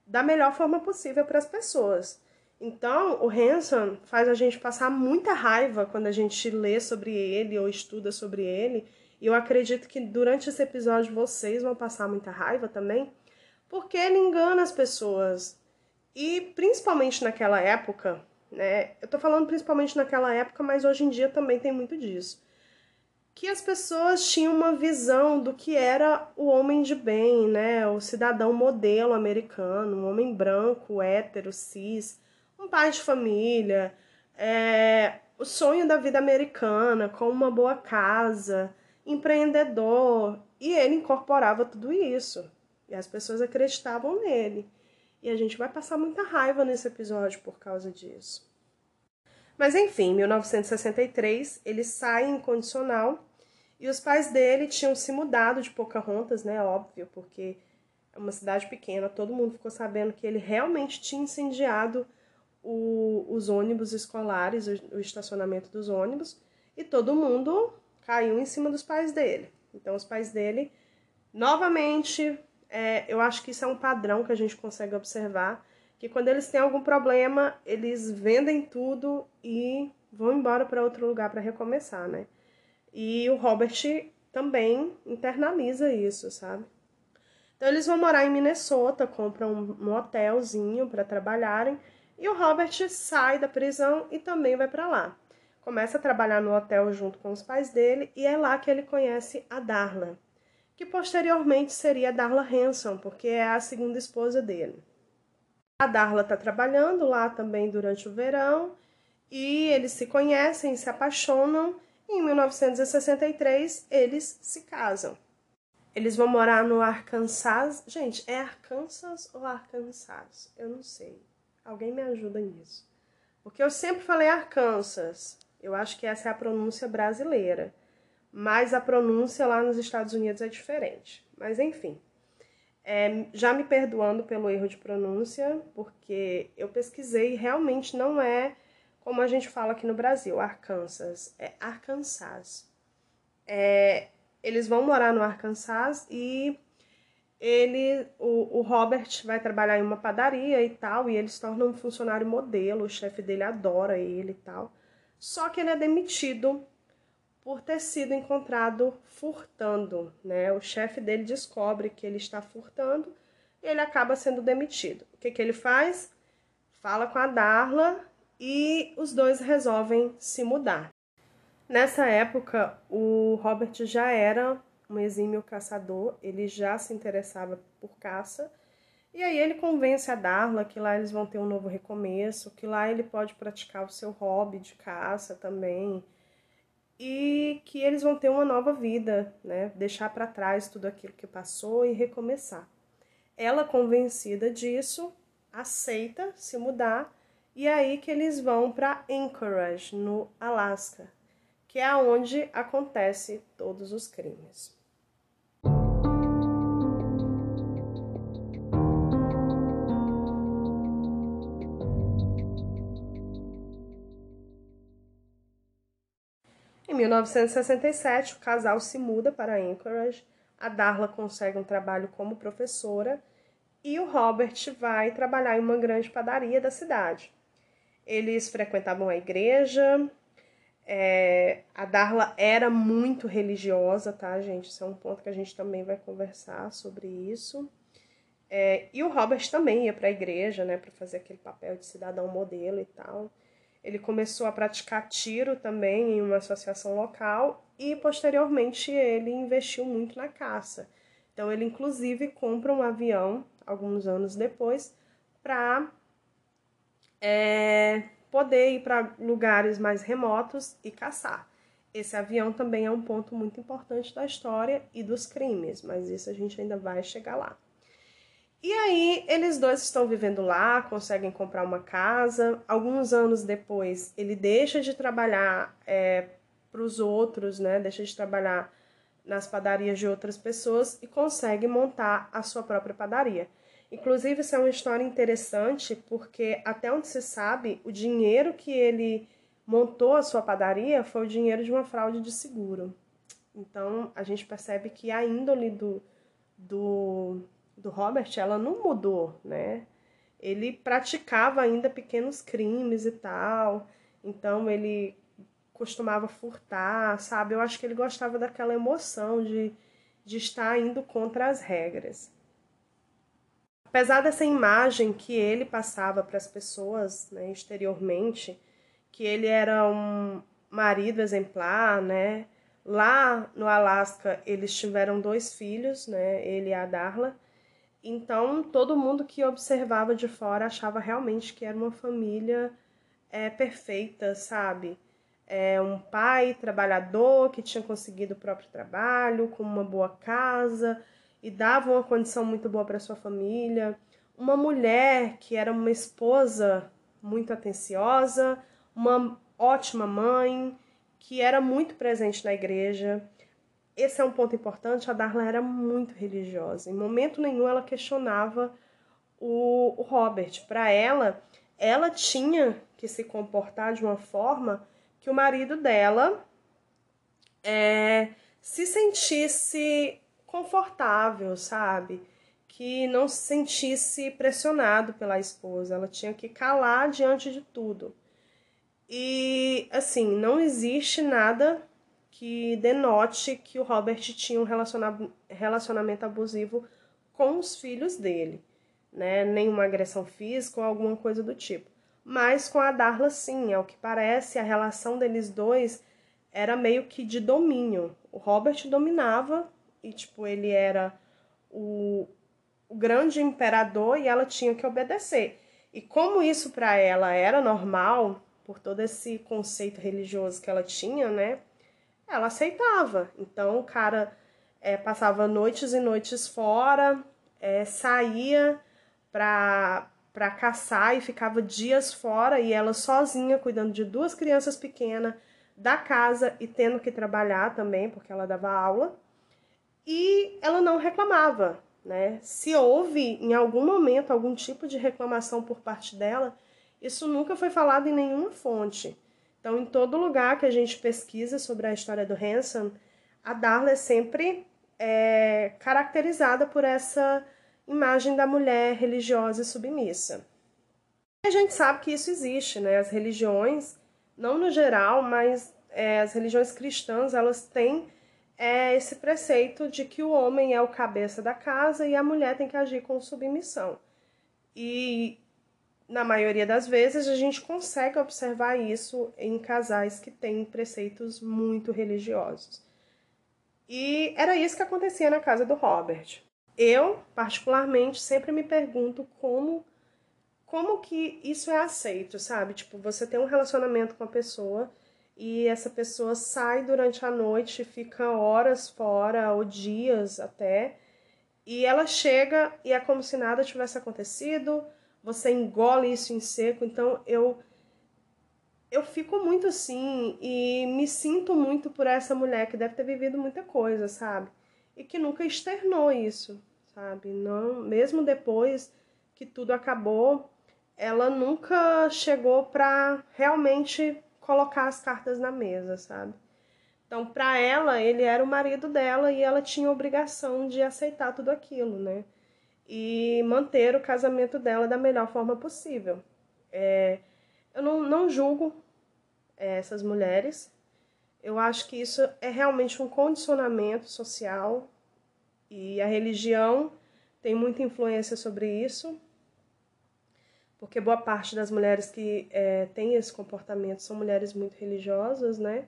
da melhor forma possível para as pessoas. Então, o Hanson faz a gente passar muita raiva quando a gente lê sobre ele ou estuda sobre ele E eu acredito que durante esse episódio vocês vão passar muita raiva também, porque ele engana as pessoas. E principalmente naquela época, né? Eu tô falando principalmente naquela época, mas hoje em dia também tem muito disso. Que as pessoas tinham uma visão do que era o homem de bem, né? O cidadão modelo americano, um homem branco, hétero, cis, um pai de família, é, o sonho da vida americana, com uma boa casa, empreendedor. E ele incorporava tudo isso. E as pessoas acreditavam nele. E a gente vai passar muita raiva nesse episódio por causa disso. Mas enfim, em 1963 ele sai incondicional e os pais dele tinham se mudado de Pocahontas, né? Óbvio, porque é uma cidade pequena, todo mundo ficou sabendo que ele realmente tinha incendiado o, os ônibus escolares, o, o estacionamento dos ônibus, e todo mundo caiu em cima dos pais dele. Então, os pais dele, novamente, é, eu acho que isso é um padrão que a gente consegue observar que quando eles têm algum problema, eles vendem tudo e vão embora para outro lugar para recomeçar, né? E o Robert também internaliza isso, sabe? Então eles vão morar em Minnesota, compram um, hotelzinho para trabalharem e o Robert sai da prisão e também vai para lá. Começa a trabalhar no hotel junto com os pais dele e é lá que ele conhece a Darla, que posteriormente seria a Darla Hanson, porque é a segunda esposa dele. A Darla está trabalhando lá também durante o verão e eles se conhecem, se apaixonam e em 1963 eles se casam. Eles vão morar no Arkansas. Gente, é Arkansas ou Arkansas? Eu não sei. Alguém me ajuda nisso. Porque eu sempre falei Arkansas. Eu acho que essa é a pronúncia brasileira. Mas a pronúncia lá nos Estados Unidos é diferente. Mas enfim. É, já me perdoando pelo erro de pronúncia, porque eu pesquisei e realmente não é como a gente fala aqui no Brasil, Arkansas, é Arkansas. É, eles vão morar no Arkansas e ele, o, o, Robert vai trabalhar em uma padaria e tal, e ele se torna um funcionário modelo, o chefe dele adora ele e tal. Só que ele é demitido por ter sido encontrado furtando, né? O chefe dele descobre que ele está furtando e ele acaba sendo demitido. O que, que ele faz? Fala com a Darla e os dois resolvem se mudar. Nessa época, o Robert já era um exímio caçador, ele já se interessava por caça. E aí ele convence a Darla que lá eles vão ter um novo recomeço, que lá ele pode praticar o seu hobby de caça também, e que eles vão ter uma nova vida, né? Deixar para trás tudo aquilo que passou e recomeçar. Ela, convencida disso, aceita se mudar e é aí que eles vão para Anchorage, no Alasca, que é onde acontece todos os crimes. Em 1967, o casal se muda para Anchorage, a Darla consegue um trabalho como professora e o Robert vai trabalhar em uma grande padaria da cidade. Eles frequentavam a igreja, é, a Darla era muito religiosa, tá, gente? Isso é um ponto que a gente também vai conversar sobre isso. É, e o Robert também ia para a igreja, né, para fazer aquele papel de cidadão modelo e tal. Ele começou a praticar tiro também em uma associação local e posteriormente ele investiu muito na caça. Então ele inclusive compra um avião alguns anos depois para é, poder ir para lugares mais remotos e caçar. Esse avião também é um ponto muito importante da história e dos crimes, mas isso a gente ainda vai chegar lá. E aí, eles dois estão vivendo lá, conseguem comprar uma casa. Alguns anos depois, ele deixa de trabalhar é, para os outros, né? Deixa de trabalhar nas padarias de outras pessoas e consegue montar a sua própria padaria. Inclusive, isso é uma história interessante porque, até onde se sabe, o dinheiro que ele montou a sua padaria foi o dinheiro de uma fraude de seguro. Então, a gente percebe que a índole do, do do Robert, ela não mudou, né? Ele praticava ainda pequenos crimes e tal. Então ele costumava furtar, sabe? Eu acho que ele gostava daquela emoção de, de estar indo contra as regras. Apesar dessa imagem que ele passava para as pessoas né, exteriormente, que ele era um marido exemplar, né? Lá no Alasca eles tiveram dois filhos, né? Ele e a Darla. Então todo mundo que observava de fora achava realmente que era uma família é, perfeita, sabe? É um pai trabalhador que tinha conseguido o próprio trabalho, com uma boa casa e dava uma condição muito boa para sua família. Uma mulher que era uma esposa muito atenciosa, uma ótima mãe, que era muito presente na igreja. Esse é um ponto importante. A Darla era muito religiosa. Em momento nenhum ela questionava o, o Robert. Para ela, ela tinha que se comportar de uma forma que o marido dela é, se sentisse confortável, sabe? Que não se sentisse pressionado pela esposa. Ela tinha que calar diante de tudo. E assim, não existe nada que denote que o Robert tinha um relacionamento abusivo com os filhos dele, né? Nenhuma agressão física ou alguma coisa do tipo. Mas com a Darla, sim, é o que parece, a relação deles dois era meio que de domínio. O Robert dominava e, tipo, ele era o, o grande imperador e ela tinha que obedecer. E como isso para ela era normal, por todo esse conceito religioso que ela tinha, né? Ela aceitava. Então o cara é, passava noites e noites fora, é, saía para para caçar e ficava dias fora e ela sozinha cuidando de duas crianças pequenas da casa e tendo que trabalhar também porque ela dava aula e ela não reclamava, né? Se houve em algum momento algum tipo de reclamação por parte dela, isso nunca foi falado em nenhuma fonte. Então, em todo lugar que a gente pesquisa sobre a história do Hanson, a Darla é sempre é, caracterizada por essa imagem da mulher religiosa e submissa. A gente sabe que isso existe, né? As religiões, não no geral, mas é, as religiões cristãs, elas têm é, esse preceito de que o homem é o cabeça da casa e a mulher tem que agir com submissão. E na maioria das vezes a gente consegue observar isso em casais que têm preceitos muito religiosos. E era isso que acontecia na casa do Robert eu, particularmente, sempre me pergunto como como que isso é aceito, sabe? Tipo, você tem um relacionamento com a pessoa e essa pessoa sai durante a noite, fica horas fora ou dias até, e ela chega e é como se nada tivesse acontecido, você engole isso em seco. Então eu eu fico muito assim e me sinto muito por essa mulher que deve ter vivido muita coisa, sabe? E que nunca externou isso sabe? Não, mesmo depois que tudo acabou, ela nunca chegou para realmente colocar as cartas na mesa, sabe? Então, para ela, ele era o marido dela e ela tinha obrigação de aceitar tudo aquilo, né? E manter o casamento dela da melhor forma possível. É, eu não, não julgo é, essas mulheres. Eu acho que isso é realmente um condicionamento social e a religião tem muita influência sobre isso, porque boa parte das mulheres que é, têm esse comportamento são mulheres muito religiosas, né?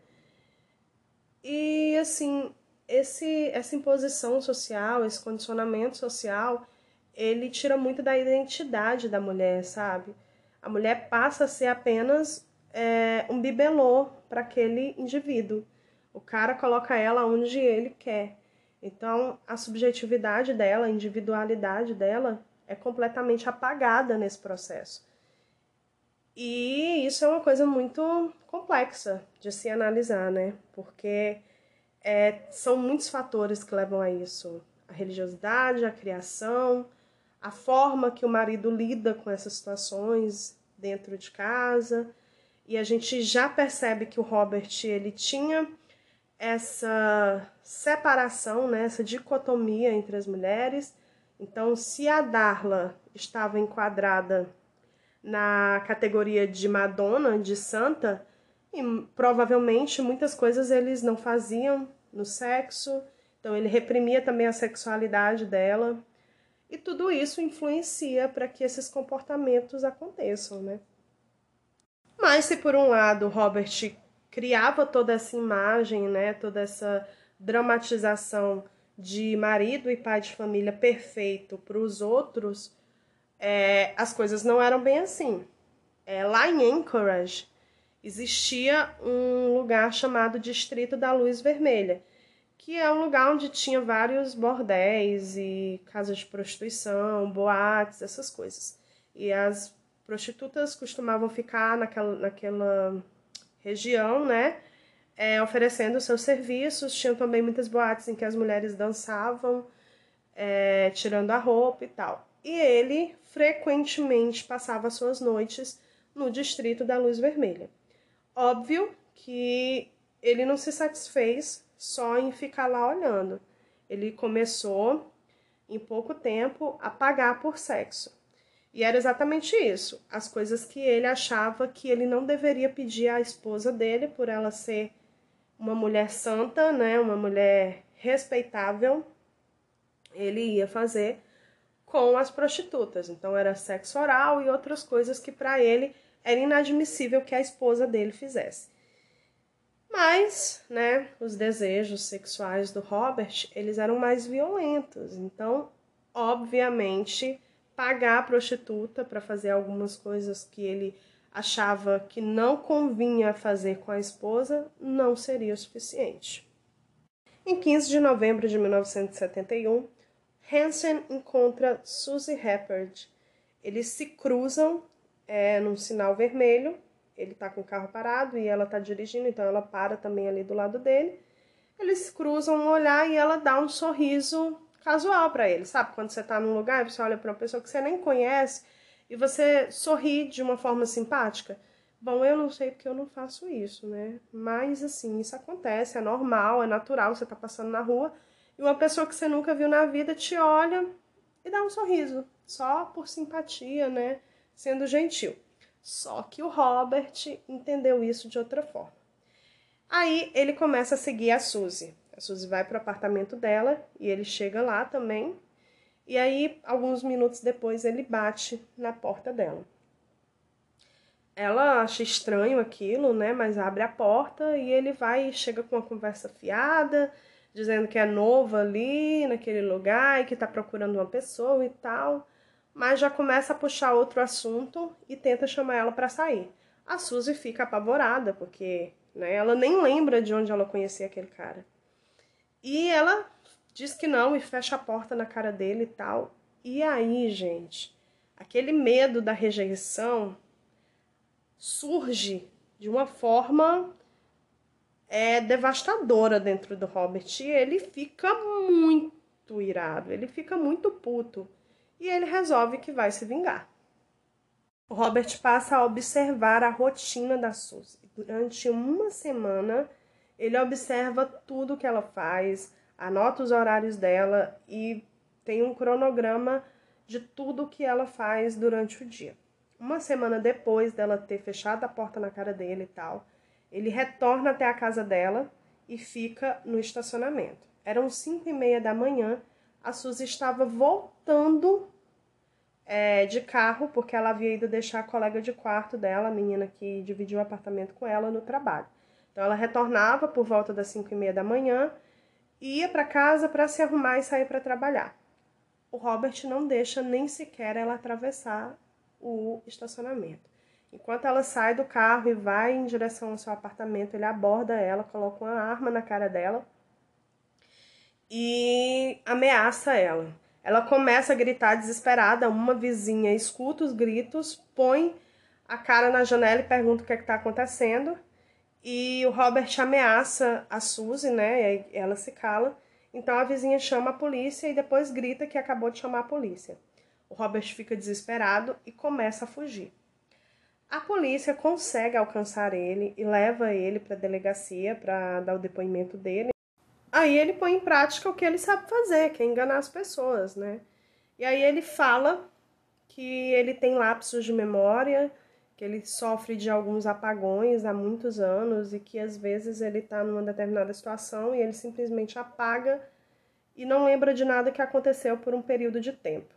E assim, esse, essa imposição social, esse condicionamento social, ele tira muito da identidade da mulher, sabe? A mulher passa a ser apenas é, um bibelô para aquele indivíduo. O cara coloca ela onde ele quer. Então, a subjetividade dela, a individualidade dela é completamente apagada nesse processo. E isso é uma coisa muito complexa de se analisar, né? Porque é, são muitos fatores que levam a isso: a religiosidade, a criação, a forma que o marido lida com essas situações dentro de casa. E a gente já percebe que o Robert ele tinha essa separação, né, essa dicotomia entre as mulheres. Então, se a Darla estava enquadrada na categoria de Madonna, de santa, e provavelmente muitas coisas eles não faziam no sexo, então ele reprimia também a sexualidade dela. E tudo isso influencia para que esses comportamentos aconteçam, né? Mas se por um lado Robert criava toda essa imagem, né, toda essa dramatização de marido e pai de família perfeito para os outros, é, as coisas não eram bem assim. É, lá em Anchorage existia um lugar chamado Distrito da Luz Vermelha, que é um lugar onde tinha vários bordéis e casas de prostituição, boates, essas coisas. E as prostitutas costumavam ficar naquela, naquela região, né? É, oferecendo seus serviços. Tinham também muitas boates em que as mulheres dançavam, é, tirando a roupa e tal. E ele frequentemente passava suas noites no distrito da Luz Vermelha. Óbvio que ele não se satisfez só em ficar lá olhando. Ele começou, em pouco tempo, a pagar por sexo. E era exatamente isso, as coisas que ele achava que ele não deveria pedir à esposa dele por ela ser uma mulher santa, né, uma mulher respeitável, ele ia fazer com as prostitutas. Então era sexo oral e outras coisas que para ele era inadmissível que a esposa dele fizesse. Mas, né, os desejos sexuais do Robert, eles eram mais violentos. Então, obviamente, pagar a prostituta para fazer algumas coisas que ele achava que não convinha fazer com a esposa não seria o suficiente. Em 15 de novembro de 1971, Hansen encontra Susie Heppard. Eles se cruzam é, num sinal vermelho ele tá com o carro parado e ela tá dirigindo, então ela para também ali do lado dele. Eles cruzam um olhar e ela dá um sorriso casual para ele, sabe? Quando você tá num lugar e você olha para uma pessoa que você nem conhece e você sorri de uma forma simpática. Bom, eu não sei porque eu não faço isso, né? Mas assim, isso acontece, é normal, é natural, você tá passando na rua e uma pessoa que você nunca viu na vida te olha e dá um sorriso, só por simpatia, né? Sendo gentil. Só que o Robert entendeu isso de outra forma. Aí ele começa a seguir a Suzy. A Suzy vai para o apartamento dela e ele chega lá também. E aí, alguns minutos depois, ele bate na porta dela. Ela acha estranho aquilo, né? Mas abre a porta e ele vai e chega com uma conversa fiada, dizendo que é novo ali naquele lugar e que está procurando uma pessoa e tal mas já começa a puxar outro assunto e tenta chamar ela para sair. A Suzy fica apavorada, porque né, ela nem lembra de onde ela conhecia aquele cara. E ela diz que não e fecha a porta na cara dele e tal. E aí, gente, aquele medo da rejeição surge de uma forma é, devastadora dentro do Robert. E ele fica muito irado, ele fica muito puto e ele resolve que vai se vingar. O Robert passa a observar a rotina da Suzy. Durante uma semana, ele observa tudo que ela faz, anota os horários dela e tem um cronograma de tudo que ela faz durante o dia. Uma semana depois dela ter fechado a porta na cara dele e tal, ele retorna até a casa dela e fica no estacionamento. Eram cinco e meia da manhã a Suzy estava voltando é, de carro, porque ela havia ido deixar a colega de quarto dela, a menina que dividiu o apartamento com ela, no trabalho. Então ela retornava por volta das cinco e meia da manhã, ia para casa para se arrumar e sair para trabalhar. O Robert não deixa nem sequer ela atravessar o estacionamento. Enquanto ela sai do carro e vai em direção ao seu apartamento, ele aborda ela, coloca uma arma na cara dela e ameaça ela. Ela começa a gritar desesperada. Uma vizinha escuta os gritos, põe a cara na janela e pergunta o que é está acontecendo. E o Robert ameaça a Suzy, né? Ela se cala. Então a vizinha chama a polícia e depois grita que acabou de chamar a polícia. O Robert fica desesperado e começa a fugir. A polícia consegue alcançar ele e leva ele para a delegacia para dar o depoimento dele. Aí ele põe em prática o que ele sabe fazer, que é enganar as pessoas, né? E aí ele fala que ele tem lapsos de memória, que ele sofre de alguns apagões há muitos anos e que às vezes ele está numa determinada situação e ele simplesmente apaga e não lembra de nada que aconteceu por um período de tempo.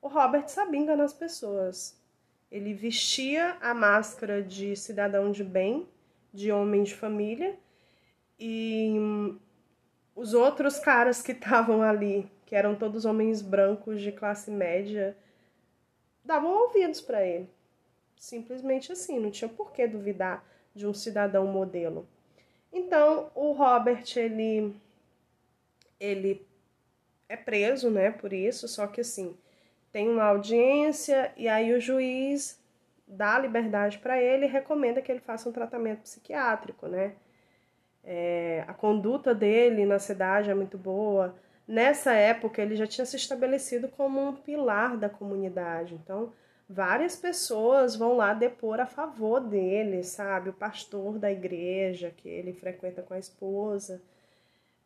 O Robert sabia enganar as pessoas. Ele vestia a máscara de cidadão de bem, de homem de família, e os outros caras que estavam ali, que eram todos homens brancos de classe média, davam ouvidos para ele. Simplesmente assim, não tinha por que duvidar de um cidadão modelo. Então, o Robert, ele ele é preso, né, por isso, só que assim, tem uma audiência e aí o juiz dá liberdade para ele e recomenda que ele faça um tratamento psiquiátrico, né? É, a conduta dele na cidade é muito boa. Nessa época, ele já tinha se estabelecido como um pilar da comunidade. Então, várias pessoas vão lá depor a favor dele, sabe? O pastor da igreja que ele frequenta com a esposa.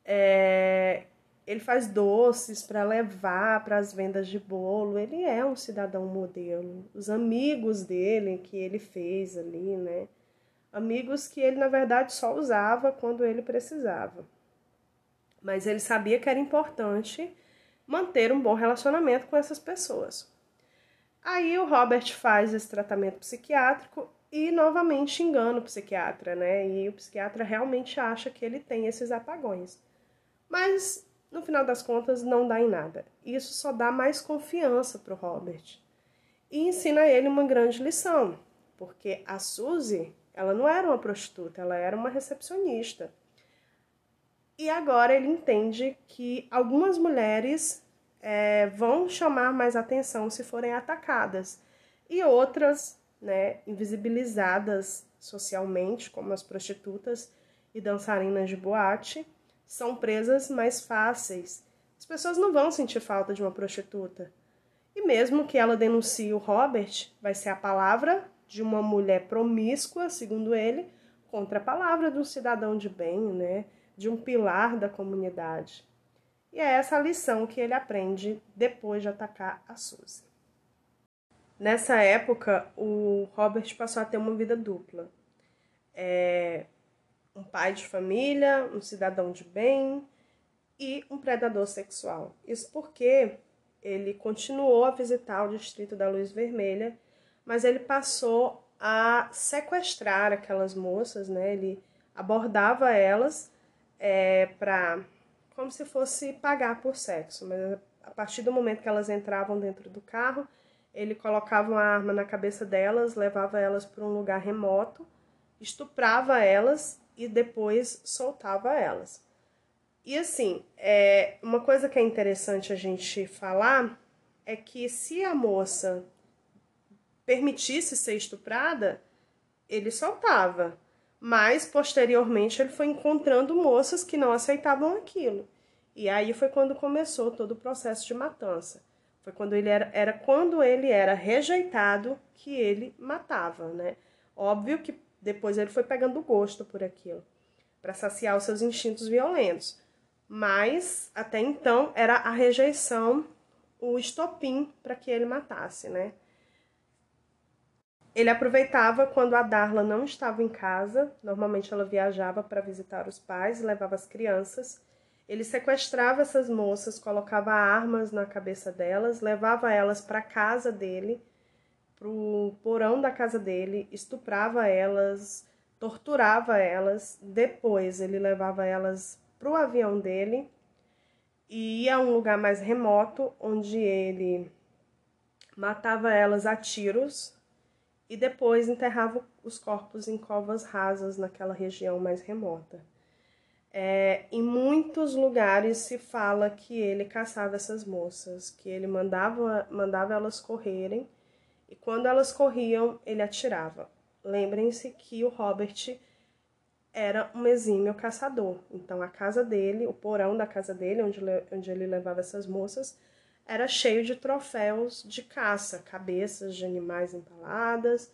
É, ele faz doces para levar para as vendas de bolo. Ele é um cidadão modelo. Os amigos dele que ele fez ali, né? Amigos que ele na verdade só usava quando ele precisava. Mas ele sabia que era importante manter um bom relacionamento com essas pessoas. Aí o Robert faz esse tratamento psiquiátrico e novamente engana o psiquiatra, né? E o psiquiatra realmente acha que ele tem esses apagões. Mas no final das contas não dá em nada. Isso só dá mais confiança para o Robert e ensina ele uma grande lição, porque a Suzy, ela não era uma prostituta, ela era uma recepcionista. E agora ele entende que algumas mulheres é, vão chamar mais atenção se forem atacadas, e outras, né, invisibilizadas socialmente, como as prostitutas e dançarinas de boate, são presas mais fáceis. As pessoas não vão sentir falta de uma prostituta. E mesmo que ela denuncie o Robert, vai ser a palavra de uma mulher promíscua, segundo ele, contra a palavra de um cidadão de bem, né, de um pilar da comunidade. E é essa a lição que ele aprende depois de atacar a Suzy. Nessa época, o Robert passou a ter uma vida dupla. É um pai de família, um cidadão de bem e um predador sexual. Isso porque ele continuou a visitar o distrito da Luz Vermelha, mas ele passou a sequestrar aquelas moças, né? Ele abordava elas é, para como se fosse pagar por sexo, mas a partir do momento que elas entravam dentro do carro, ele colocava uma arma na cabeça delas, levava elas para um lugar remoto, estuprava elas e depois soltava elas. E assim, é, uma coisa que é interessante a gente falar é que se a moça permitisse ser estuprada, ele soltava. Mas posteriormente ele foi encontrando moças que não aceitavam aquilo. E aí foi quando começou todo o processo de matança. Foi quando ele era, era quando ele era rejeitado que ele matava, né? Óbvio que depois ele foi pegando gosto por aquilo, para saciar os seus instintos violentos. Mas até então era a rejeição o estopim para que ele matasse, né? Ele aproveitava quando a Darla não estava em casa, normalmente ela viajava para visitar os pais, levava as crianças. Ele sequestrava essas moças, colocava armas na cabeça delas, levava elas para casa dele, para o porão da casa dele, estuprava elas, torturava elas. Depois ele levava elas para o avião dele e ia a um lugar mais remoto, onde ele matava elas a tiros e depois enterrava os corpos em covas rasas naquela região mais remota. É, em muitos lugares se fala que ele caçava essas moças, que ele mandava, mandava elas correrem e quando elas corriam, ele atirava. Lembrem-se que o Robert era um exímio caçador, então a casa dele, o porão da casa dele, onde, onde ele levava essas moças, era cheio de troféus de caça, cabeças de animais empaladas,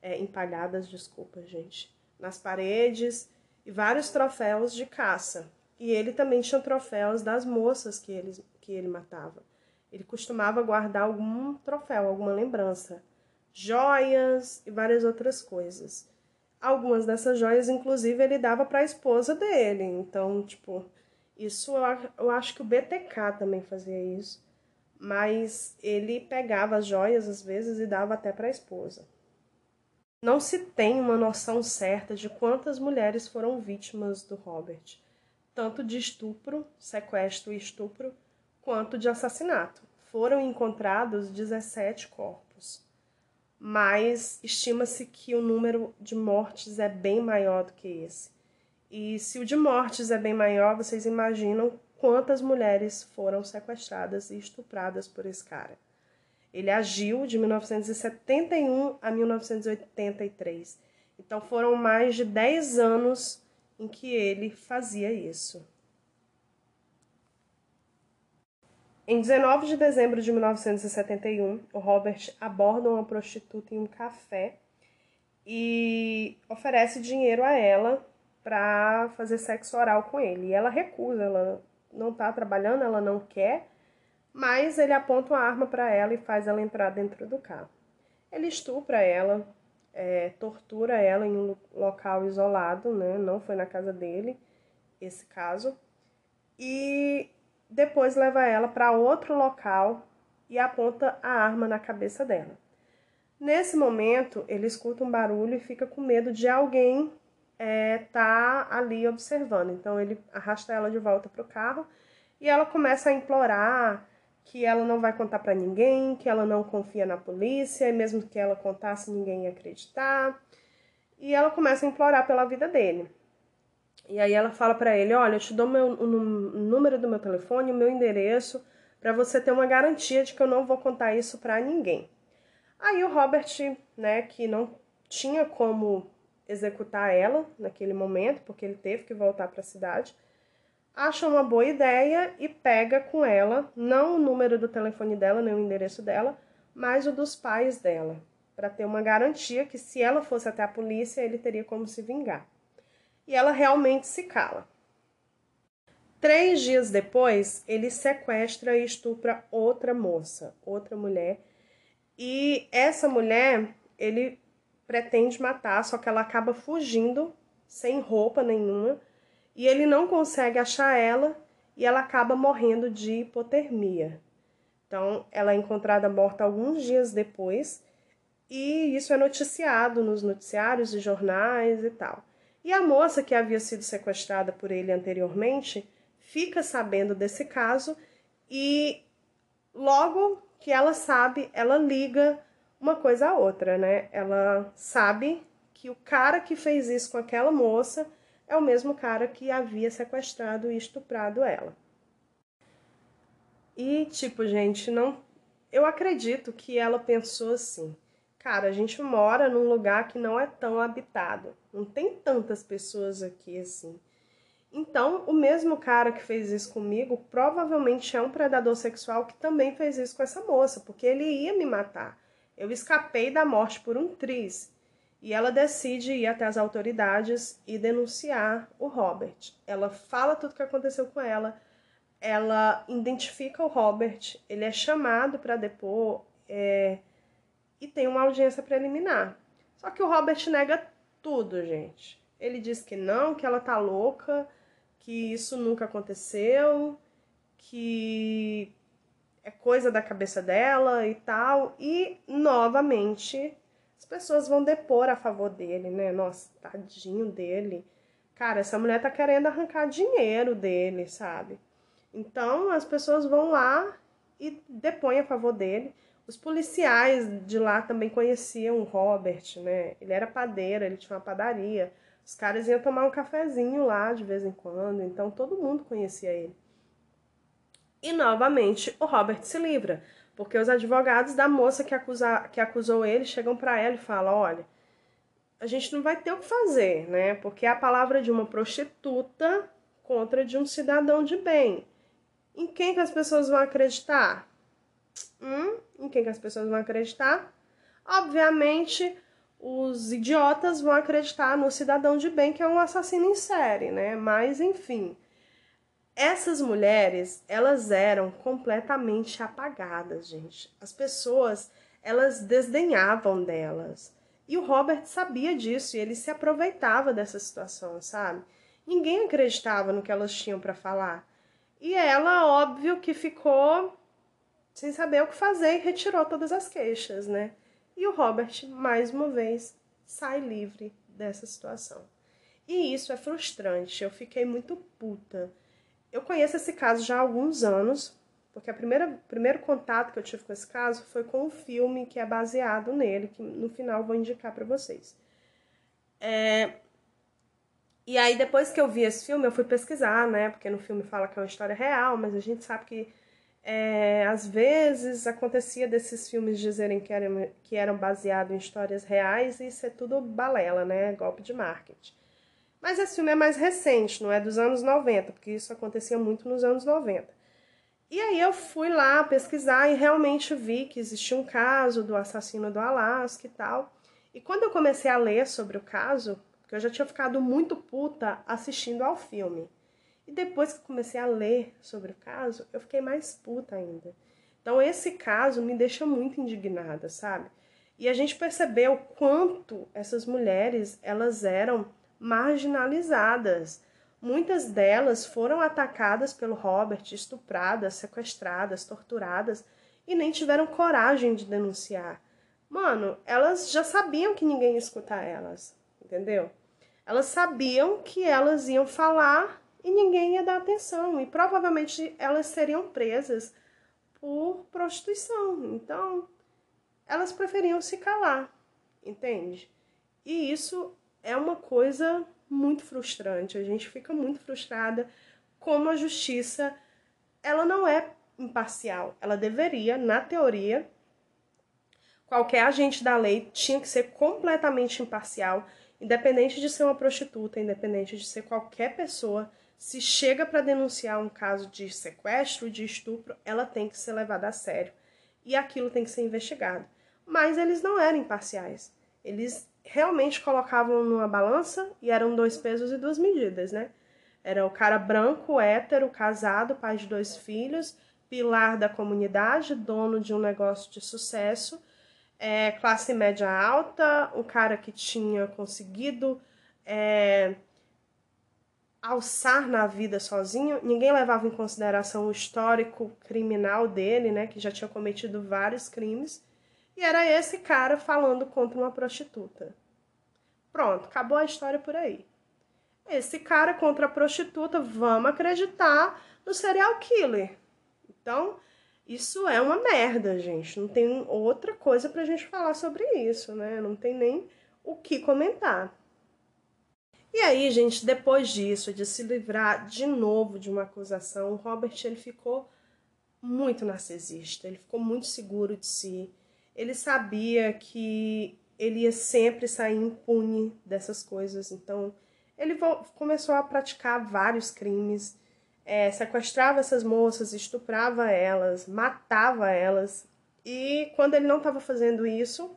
é, empalhadas, desculpa, gente, nas paredes e vários troféus de caça. E ele também tinha troféus das moças que ele, que ele matava. Ele costumava guardar algum troféu, alguma lembrança joias e várias outras coisas. Algumas dessas joias, inclusive, ele dava para a esposa dele. Então, tipo, isso eu acho que o BTK também fazia isso. Mas ele pegava as joias às vezes e dava até para a esposa. Não se tem uma noção certa de quantas mulheres foram vítimas do Robert, tanto de estupro, sequestro e estupro, quanto de assassinato. Foram encontrados 17 corpos, mas estima-se que o número de mortes é bem maior do que esse. E se o de mortes é bem maior, vocês imaginam quantas mulheres foram sequestradas e estupradas por esse cara. Ele agiu de 1971 a 1983. Então foram mais de 10 anos em que ele fazia isso. Em 19 de dezembro de 1971, o Robert aborda uma prostituta em um café e oferece dinheiro a ela para fazer sexo oral com ele. E ela recusa, ela não está trabalhando, ela não quer mas ele aponta uma arma para ela e faz ela entrar dentro do carro. Ele estupra ela, é, tortura ela em um local isolado, né? não foi na casa dele, esse caso, e depois leva ela para outro local e aponta a arma na cabeça dela. Nesse momento, ele escuta um barulho e fica com medo de alguém é, tá ali observando. Então ele arrasta ela de volta para o carro e ela começa a implorar que ela não vai contar para ninguém, que ela não confia na polícia, e mesmo que ela contasse, ninguém ia acreditar. E ela começa a implorar pela vida dele. E aí ela fala para ele: Olha, eu te dou meu, o número do meu telefone, o meu endereço, para você ter uma garantia de que eu não vou contar isso para ninguém. Aí o Robert, né, que não tinha como executar ela naquele momento, porque ele teve que voltar para a cidade, acha uma boa ideia e pega com ela não o número do telefone dela, nem o endereço dela, mas o dos pais dela, para ter uma garantia que se ela fosse até a polícia, ele teria como se vingar. E ela realmente se cala. Três dias depois, ele sequestra e estupra outra moça, outra mulher. E essa mulher, ele pretende matar, só que ela acaba fugindo, sem roupa nenhuma e ele não consegue achar ela e ela acaba morrendo de hipotermia. Então, ela é encontrada morta alguns dias depois e isso é noticiado nos noticiários e jornais e tal. E a moça que havia sido sequestrada por ele anteriormente fica sabendo desse caso e logo que ela sabe, ela liga uma coisa a outra, né? Ela sabe que o cara que fez isso com aquela moça é o mesmo cara que havia sequestrado e estuprado ela. E, tipo, gente, não. Eu acredito que ela pensou assim: cara, a gente mora num lugar que não é tão habitado, não tem tantas pessoas aqui assim. Então, o mesmo cara que fez isso comigo provavelmente é um predador sexual que também fez isso com essa moça, porque ele ia me matar. Eu escapei da morte por um triz e ela decide ir até as autoridades e denunciar o Robert. Ela fala tudo o que aconteceu com ela, ela identifica o Robert, ele é chamado para depor é, e tem uma audiência preliminar. Só que o Robert nega tudo, gente. Ele diz que não, que ela tá louca, que isso nunca aconteceu, que é coisa da cabeça dela e tal. E novamente as pessoas vão depor a favor dele, né? Nossa, tadinho dele. Cara, essa mulher tá querendo arrancar dinheiro dele, sabe? Então as pessoas vão lá e depõem a favor dele. Os policiais de lá também conheciam o Robert, né? Ele era padeiro, ele tinha uma padaria. Os caras iam tomar um cafezinho lá de vez em quando, então todo mundo conhecia ele. E novamente o Robert se livra. Porque os advogados da moça que, acusa, que acusou ele chegam para ela e falam: olha, a gente não vai ter o que fazer, né? Porque é a palavra de uma prostituta contra de um cidadão de bem. Em quem que as pessoas vão acreditar? Hum? Em quem que as pessoas vão acreditar? Obviamente, os idiotas vão acreditar no cidadão de bem que é um assassino em série, né? Mas, enfim, essas mulheres, elas eram completamente apagadas, gente. As pessoas, elas desdenhavam delas. E o Robert sabia disso e ele se aproveitava dessa situação, sabe? Ninguém acreditava no que elas tinham para falar. E ela, óbvio, que ficou sem saber o que fazer e retirou todas as queixas, né? E o Robert, mais uma vez, sai livre dessa situação. E isso é frustrante, eu fiquei muito puta. Eu conheço esse caso já há alguns anos, porque o primeiro contato que eu tive com esse caso foi com um filme que é baseado nele, que no final vou indicar para vocês. É... E aí, depois que eu vi esse filme, eu fui pesquisar, né? Porque no filme fala que é uma história real, mas a gente sabe que é, às vezes acontecia desses filmes dizerem que eram, que eram baseados em histórias reais e isso é tudo balela, né? Golpe de marketing. Mas esse filme é mais recente, não é dos anos 90, porque isso acontecia muito nos anos 90. E aí eu fui lá pesquisar e realmente vi que existia um caso do assassino do Alasca e tal. E quando eu comecei a ler sobre o caso, porque eu já tinha ficado muito puta assistindo ao filme. E depois que comecei a ler sobre o caso, eu fiquei mais puta ainda. Então esse caso me deixa muito indignada, sabe? E a gente percebeu quanto essas mulheres, elas eram marginalizadas. Muitas delas foram atacadas pelo Robert, estupradas, sequestradas, torturadas e nem tiveram coragem de denunciar. Mano, elas já sabiam que ninguém ia escutar elas, entendeu? Elas sabiam que elas iam falar e ninguém ia dar atenção e provavelmente elas seriam presas por prostituição. Então, elas preferiam se calar, entende? E isso é uma coisa muito frustrante. A gente fica muito frustrada como a justiça ela não é imparcial. Ela deveria, na teoria, qualquer agente da lei tinha que ser completamente imparcial, independente de ser uma prostituta, independente de ser qualquer pessoa. Se chega para denunciar um caso de sequestro, de estupro, ela tem que ser levada a sério e aquilo tem que ser investigado. Mas eles não eram imparciais. Eles realmente colocavam numa balança e eram dois pesos e duas medidas, né? Era o cara branco, hétero, casado, pai de dois filhos, pilar da comunidade, dono de um negócio de sucesso, é, classe média alta, o cara que tinha conseguido é, alçar na vida sozinho, ninguém levava em consideração o histórico criminal dele, né, que já tinha cometido vários crimes. E era esse cara falando contra uma prostituta. Pronto, acabou a história por aí. Esse cara contra a prostituta, vamos acreditar no serial killer. Então, isso é uma merda, gente. Não tem outra coisa pra gente falar sobre isso, né? Não tem nem o que comentar. E aí, gente, depois disso, de se livrar de novo de uma acusação, o Robert ele ficou muito narcisista, ele ficou muito seguro de si ele sabia que ele ia sempre sair impune dessas coisas. Então, ele começou a praticar vários crimes, é, sequestrava essas moças, estuprava elas, matava elas. E quando ele não estava fazendo isso,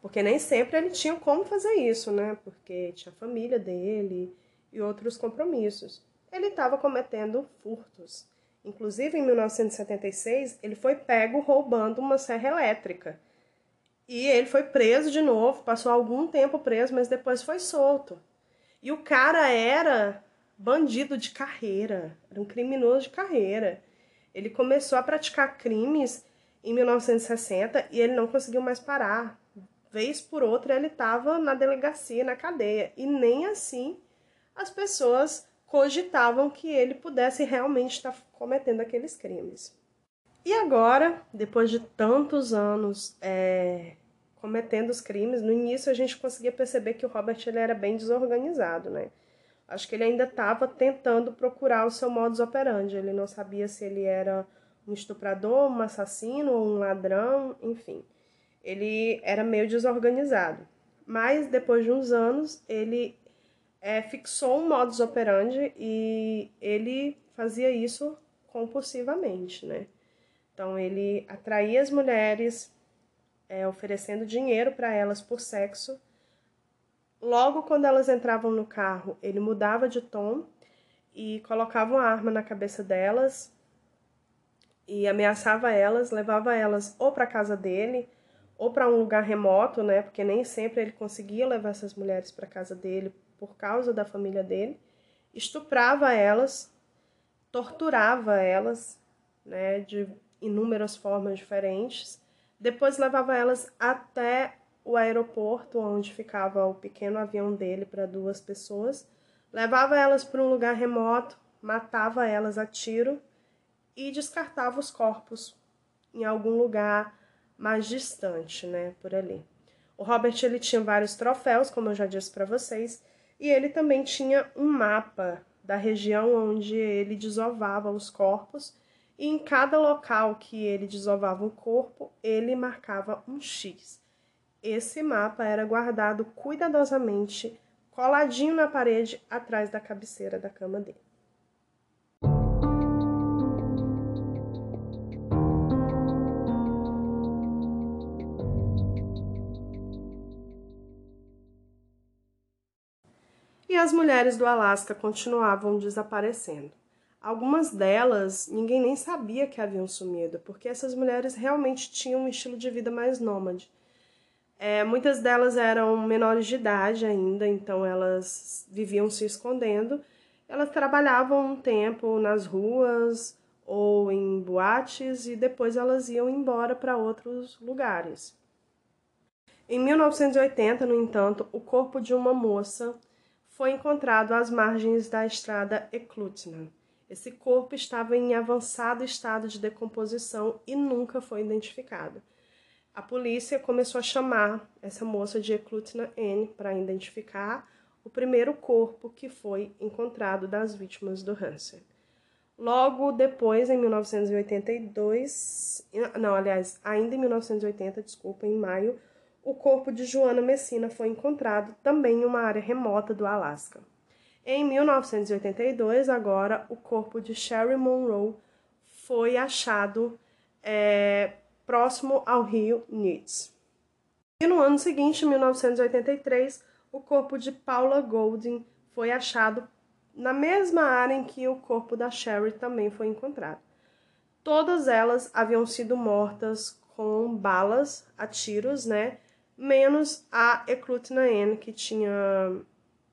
porque nem sempre ele tinha como fazer isso, né? Porque tinha a família dele e outros compromissos. Ele estava cometendo furtos. Inclusive, em 1976, ele foi pego roubando uma serra elétrica. E ele foi preso de novo, passou algum tempo preso, mas depois foi solto. E o cara era bandido de carreira, era um criminoso de carreira. Ele começou a praticar crimes em 1960 e ele não conseguiu mais parar. Vez por outra ele estava na delegacia, na cadeia. E nem assim as pessoas cogitavam que ele pudesse realmente estar cometendo aqueles crimes. E agora, depois de tantos anos é, cometendo os crimes, no início a gente conseguia perceber que o Robert ele era bem desorganizado, né? Acho que ele ainda estava tentando procurar o seu modus operandi. Ele não sabia se ele era um estuprador, um assassino um ladrão, enfim. Ele era meio desorganizado. Mas depois de uns anos, ele é, fixou um modus operandi e ele fazia isso compulsivamente, né? Então ele atraía as mulheres, é, oferecendo dinheiro para elas por sexo. Logo quando elas entravam no carro, ele mudava de tom e colocava uma arma na cabeça delas e ameaçava elas, levava elas ou para casa dele ou para um lugar remoto, né? Porque nem sempre ele conseguia levar essas mulheres para casa dele por causa da família dele. Estuprava elas, torturava elas, né, de inúmeras formas diferentes. Depois levava elas até o aeroporto onde ficava o pequeno avião dele para duas pessoas. Levava elas para um lugar remoto, matava elas a tiro e descartava os corpos em algum lugar mais distante, né, por ali. O Robert ele tinha vários troféus, como eu já disse para vocês, e ele também tinha um mapa da região onde ele desovava os corpos, e em cada local que ele desovava um corpo, ele marcava um X. Esse mapa era guardado cuidadosamente, coladinho na parede atrás da cabeceira da cama dele. As mulheres do Alasca continuavam desaparecendo. Algumas delas ninguém nem sabia que haviam sumido, porque essas mulheres realmente tinham um estilo de vida mais nômade. É, muitas delas eram menores de idade ainda, então elas viviam se escondendo. Elas trabalhavam um tempo nas ruas ou em boates e depois elas iam embora para outros lugares. Em 1980, no entanto, o corpo de uma moça foi encontrado às margens da estrada Eklutna. Esse corpo estava em avançado estado de decomposição e nunca foi identificado. A polícia começou a chamar essa moça de Eklutna N para identificar o primeiro corpo que foi encontrado das vítimas do Hansen. Logo depois, em 1982, não, aliás, ainda em 1980, desculpa, em maio, o corpo de Joana Messina foi encontrado também em uma área remota do Alasca. Em 1982, agora, o corpo de Sherry Monroe foi achado é, próximo ao rio Nitz. E no ano seguinte, 1983, o corpo de Paula Golding foi achado na mesma área em que o corpo da Sherry também foi encontrado. Todas elas haviam sido mortas com balas a tiros, né? Menos a Eclutina N, que tinha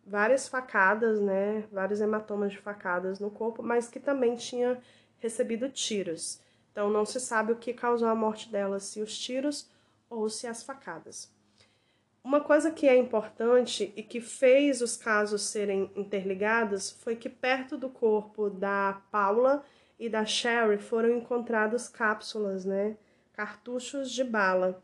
várias facadas, né, vários hematomas de facadas no corpo, mas que também tinha recebido tiros. Então não se sabe o que causou a morte dela, se os tiros ou se as facadas. Uma coisa que é importante e que fez os casos serem interligados foi que perto do corpo da Paula e da Sherry foram encontrados cápsulas, né, cartuchos de bala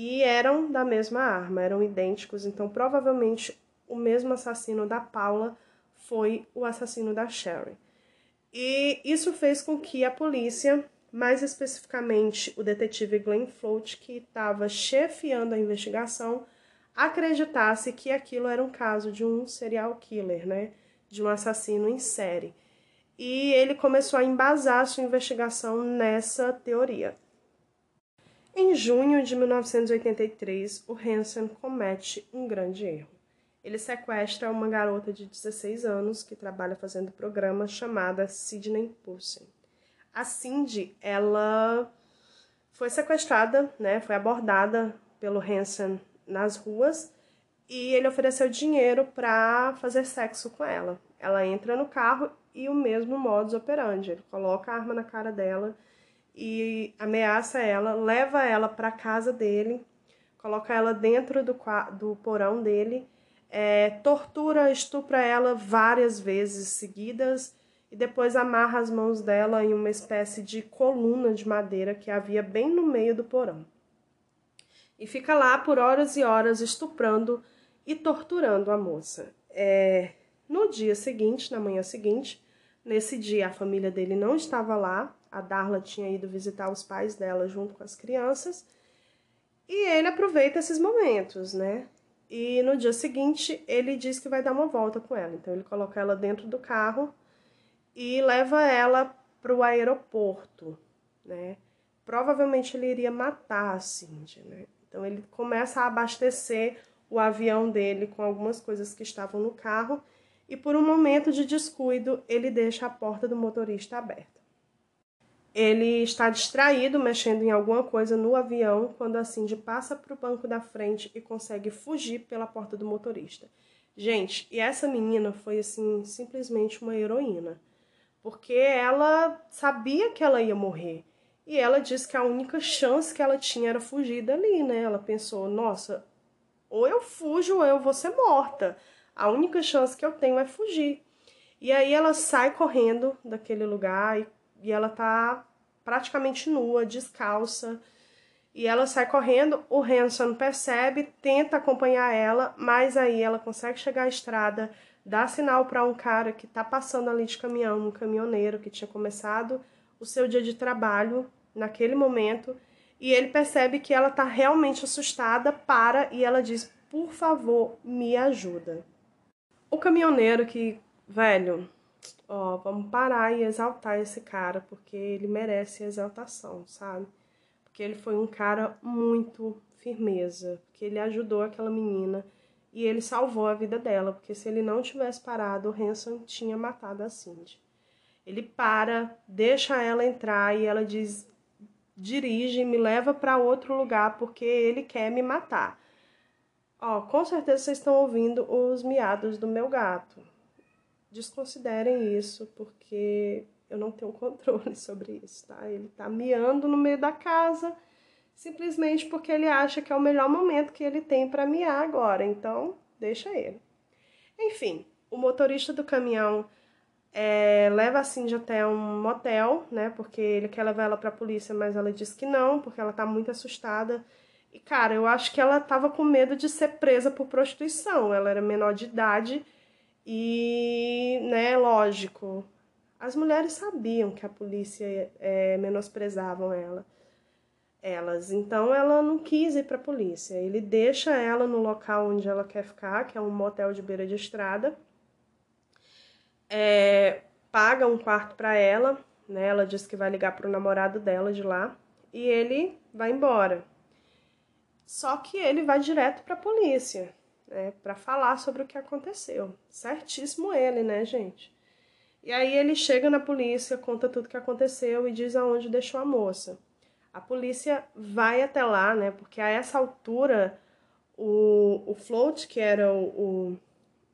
e eram da mesma arma, eram idênticos, então provavelmente o mesmo assassino da Paula foi o assassino da Sherry. E isso fez com que a polícia, mais especificamente o detetive Glenn Float, que estava chefiando a investigação, acreditasse que aquilo era um caso de um serial killer, né? De um assassino em série. E ele começou a embasar sua investigação nessa teoria. Em junho de 1983, o Hansen comete um grande erro. Ele sequestra uma garota de 16 anos que trabalha fazendo programa chamada Sidney Pulsen. A Cindy, ela foi sequestrada, né, foi abordada pelo Hansen nas ruas e ele ofereceu dinheiro para fazer sexo com ela. Ela entra no carro e o mesmo modus operandi, ele coloca a arma na cara dela e ameaça ela, leva ela para casa dele, coloca ela dentro do, do porão dele, é, tortura, estupra ela várias vezes seguidas e depois amarra as mãos dela em uma espécie de coluna de madeira que havia bem no meio do porão. E fica lá por horas e horas estuprando e torturando a moça. É, no dia seguinte, na manhã seguinte, nesse dia a família dele não estava lá, a Darla tinha ido visitar os pais dela junto com as crianças. E ele aproveita esses momentos, né? E no dia seguinte ele diz que vai dar uma volta com ela. Então ele coloca ela dentro do carro e leva ela para o aeroporto, né? Provavelmente ele iria matar a Cindy, né? Então ele começa a abastecer o avião dele com algumas coisas que estavam no carro e por um momento de descuido ele deixa a porta do motorista aberta. Ele está distraído mexendo em alguma coisa no avião quando a Cindy passa para o banco da frente e consegue fugir pela porta do motorista. Gente, e essa menina foi assim simplesmente uma heroína, porque ela sabia que ela ia morrer. E ela disse que a única chance que ela tinha era fugir dali, né? Ela pensou: "Nossa, ou eu fujo ou eu vou ser morta. A única chance que eu tenho é fugir". E aí ela sai correndo daquele lugar e, e ela tá praticamente nua, descalça. E ela sai correndo, o Hanson percebe, tenta acompanhar ela, mas aí ela consegue chegar à estrada, dá sinal para um cara que tá passando ali de caminhão, um caminhoneiro que tinha começado o seu dia de trabalho naquele momento, e ele percebe que ela tá realmente assustada, para e ela diz: "Por favor, me ajuda". O caminhoneiro que, velho, ó, vamos parar e exaltar esse cara, porque ele merece exaltação, sabe? Porque ele foi um cara muito firmeza, porque ele ajudou aquela menina e ele salvou a vida dela, porque se ele não tivesse parado, o Hanson tinha matado a Cindy. Ele para, deixa ela entrar e ela diz: dirige, me leva para outro lugar porque ele quer me matar. Ó, com certeza vocês estão ouvindo os miados do meu gato desconsiderem isso, porque eu não tenho controle sobre isso, tá? Ele tá miando no meio da casa, simplesmente porque ele acha que é o melhor momento que ele tem para miar agora, então deixa ele. Enfim, o motorista do caminhão é, leva a Cindy até um motel, né? Porque ele quer levar ela pra polícia, mas ela diz que não, porque ela tá muito assustada. E, cara, eu acho que ela tava com medo de ser presa por prostituição. Ela era menor de idade e, né, lógico, as mulheres sabiam que a polícia é, menosprezavam ela, elas. Então ela não quis ir para a polícia. Ele deixa ela no local onde ela quer ficar, que é um motel de beira de estrada. É, paga um quarto para ela, né? Ela diz que vai ligar para o namorado dela de lá e ele vai embora. Só que ele vai direto para a polícia né, para falar sobre o que aconteceu. Certíssimo ele, né, gente? E aí ele chega na polícia, conta tudo o que aconteceu e diz aonde deixou a moça. A polícia vai até lá, né? Porque a essa altura o, o Float, que era o,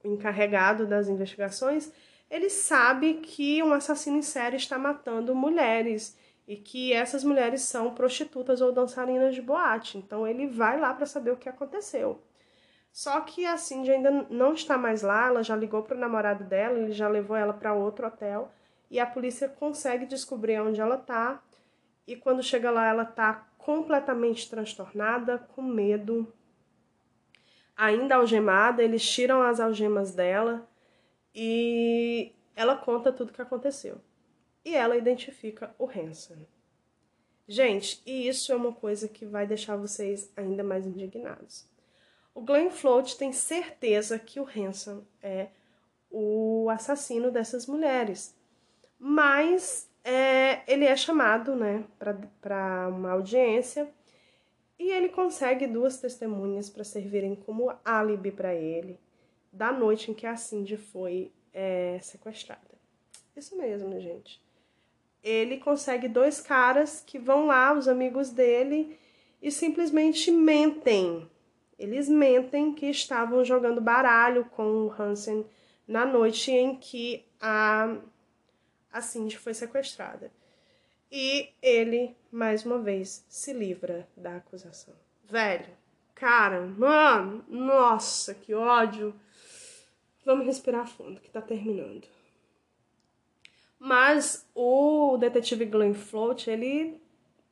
o encarregado das investigações, ele sabe que um assassino em série está matando mulheres e que essas mulheres são prostitutas ou dançarinas de boate. Então ele vai lá para saber o que aconteceu. Só que a Cindy ainda não está mais lá, ela já ligou para o namorado dela, ele já levou ela para outro hotel e a polícia consegue descobrir onde ela está. E quando chega lá, ela está completamente transtornada, com medo, ainda algemada. Eles tiram as algemas dela e ela conta tudo o que aconteceu. E ela identifica o Hanson. Gente, e isso é uma coisa que vai deixar vocês ainda mais indignados. O Glenn Float tem certeza que o Hanson é o assassino dessas mulheres, mas é, ele é chamado né, para uma audiência e ele consegue duas testemunhas para servirem como álibi para ele da noite em que a Cindy foi é, sequestrada. Isso mesmo, gente. Ele consegue dois caras que vão lá, os amigos dele, e simplesmente mentem eles mentem que estavam jogando baralho com o Hansen na noite em que a, a Cindy foi sequestrada. E ele, mais uma vez, se livra da acusação. Velho, cara, mano, nossa, que ódio. Vamos respirar fundo, que tá terminando. Mas o detetive Glenn Float, ele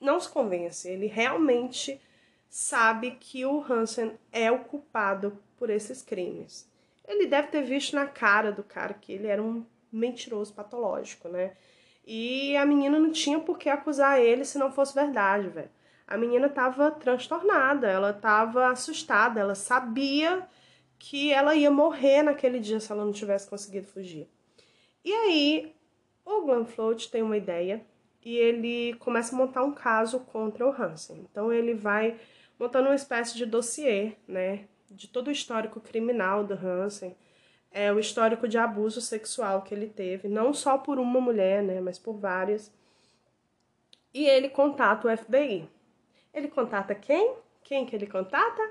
não se convence. Ele realmente sabe que o Hansen é o culpado por esses crimes. Ele deve ter visto na cara do cara que ele era um mentiroso patológico, né? E a menina não tinha por que acusar ele se não fosse verdade, velho. A menina tava transtornada, ela tava assustada, ela sabia que ela ia morrer naquele dia se ela não tivesse conseguido fugir. E aí, o Glenn Float tem uma ideia e ele começa a montar um caso contra o Hansen. Então ele vai montando uma espécie de dossiê, né, de todo o histórico criminal do Hansen, é o histórico de abuso sexual que ele teve, não só por uma mulher, né, mas por várias. e ele contata o FBI. Ele contata quem? Quem que ele contata?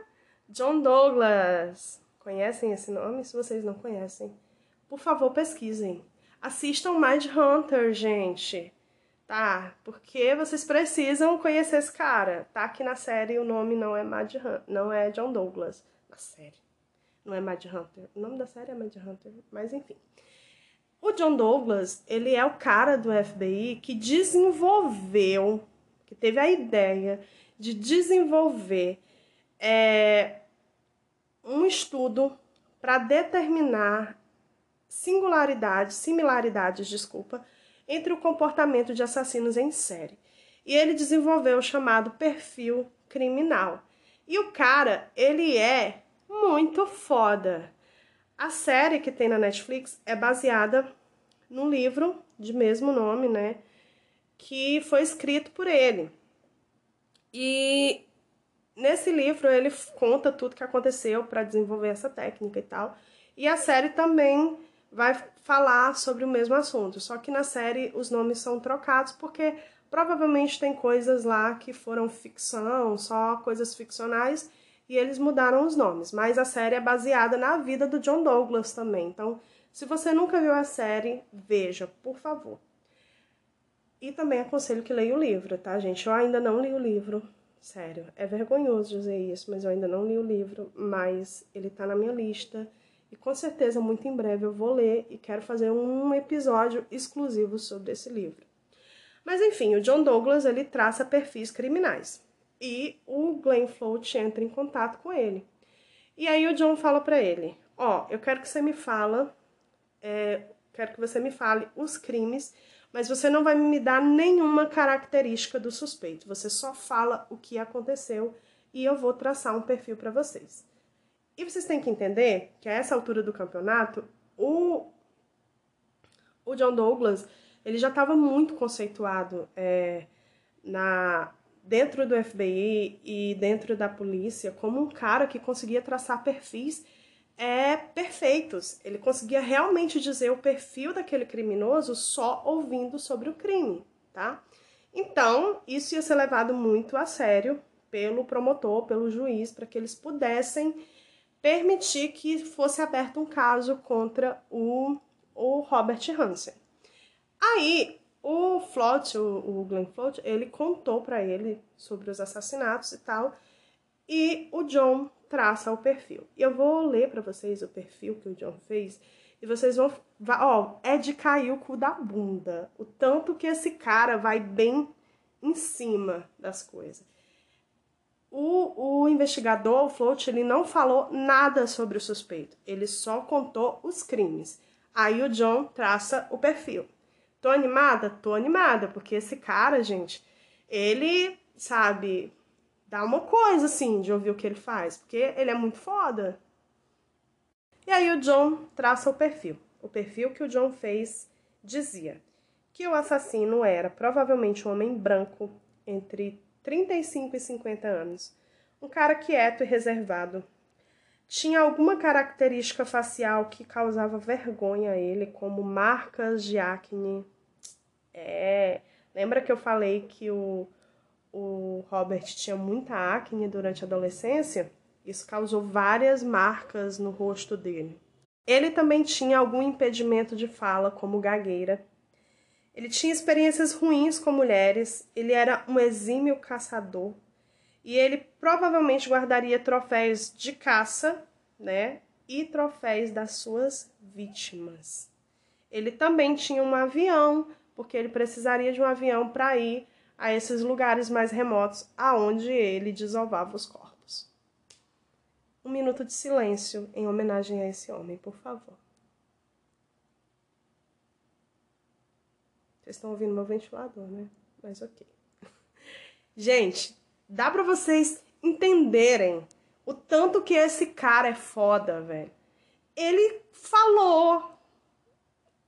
John Douglas. Conhecem esse nome? Se vocês não conhecem, por favor, pesquisem. Assistam Mind Hunter, gente. Tá? Porque vocês precisam conhecer esse cara. Tá aqui na série o nome não é Mad não é John Douglas. Na série. Não é Mad Hunter. O nome da série é Mad Hunter, mas enfim. O John Douglas, ele é o cara do FBI que desenvolveu, que teve a ideia de desenvolver é, um estudo para determinar singularidades, similaridades, desculpa, entre o comportamento de assassinos em série. E ele desenvolveu o chamado perfil criminal. E o cara, ele é muito foda. A série que tem na Netflix é baseada num livro de mesmo nome, né? Que foi escrito por ele. E nesse livro ele conta tudo que aconteceu para desenvolver essa técnica e tal. E a série também vai falar sobre o mesmo assunto, só que na série os nomes são trocados porque provavelmente tem coisas lá que foram ficção, só coisas ficcionais, e eles mudaram os nomes. Mas a série é baseada na vida do John Douglas também. Então, se você nunca viu a série, veja, por favor. E também aconselho que leia o livro, tá, gente? Eu ainda não li o livro, sério. É vergonhoso dizer isso, mas eu ainda não li o livro, mas ele tá na minha lista e com certeza, muito em breve, eu vou ler e quero fazer um episódio exclusivo sobre esse livro. Mas enfim, o John Douglas ele traça perfis criminais e o Glenn Float entra em contato com ele. E aí o John fala para ele: Ó, oh, eu quero que você me fala, é, quero que você me fale os crimes, mas você não vai me dar nenhuma característica do suspeito. Você só fala o que aconteceu e eu vou traçar um perfil para vocês. E vocês têm que entender que a essa altura do campeonato, o, o John Douglas ele já estava muito conceituado é, na dentro do FBI e dentro da polícia como um cara que conseguia traçar perfis é, perfeitos. Ele conseguia realmente dizer o perfil daquele criminoso só ouvindo sobre o crime, tá? Então, isso ia ser levado muito a sério pelo promotor, pelo juiz, para que eles pudessem permitir que fosse aberto um caso contra o, o Robert Hansen. Aí o Float, o, o Glenn Float, ele contou para ele sobre os assassinatos e tal, e o John traça o perfil. Eu vou ler para vocês o perfil que o John fez e vocês vão, ó, é de cair o cu da bunda, o tanto que esse cara vai bem em cima das coisas o, o investigador, o Float, ele não falou nada sobre o suspeito. Ele só contou os crimes. Aí o John traça o perfil. Tô animada? Tô animada, porque esse cara, gente, ele, sabe, dá uma coisa assim de ouvir o que ele faz, porque ele é muito foda. E aí o John traça o perfil. O perfil que o John fez dizia que o assassino era provavelmente um homem branco entre 35 e 50 anos. Um cara quieto e reservado. Tinha alguma característica facial que causava vergonha a ele, como marcas de acne. É, lembra que eu falei que o, o Robert tinha muita acne durante a adolescência? Isso causou várias marcas no rosto dele. Ele também tinha algum impedimento de fala, como gagueira, ele tinha experiências ruins com mulheres, ele era um exímio caçador e ele provavelmente guardaria troféus de caça, né? E troféus das suas vítimas. Ele também tinha um avião, porque ele precisaria de um avião para ir a esses lugares mais remotos aonde ele desovava os corpos. Um minuto de silêncio em homenagem a esse homem, por favor. Vocês estão ouvindo meu ventilador, né? Mas ok. Gente, dá pra vocês entenderem o tanto que esse cara é foda, velho. Ele falou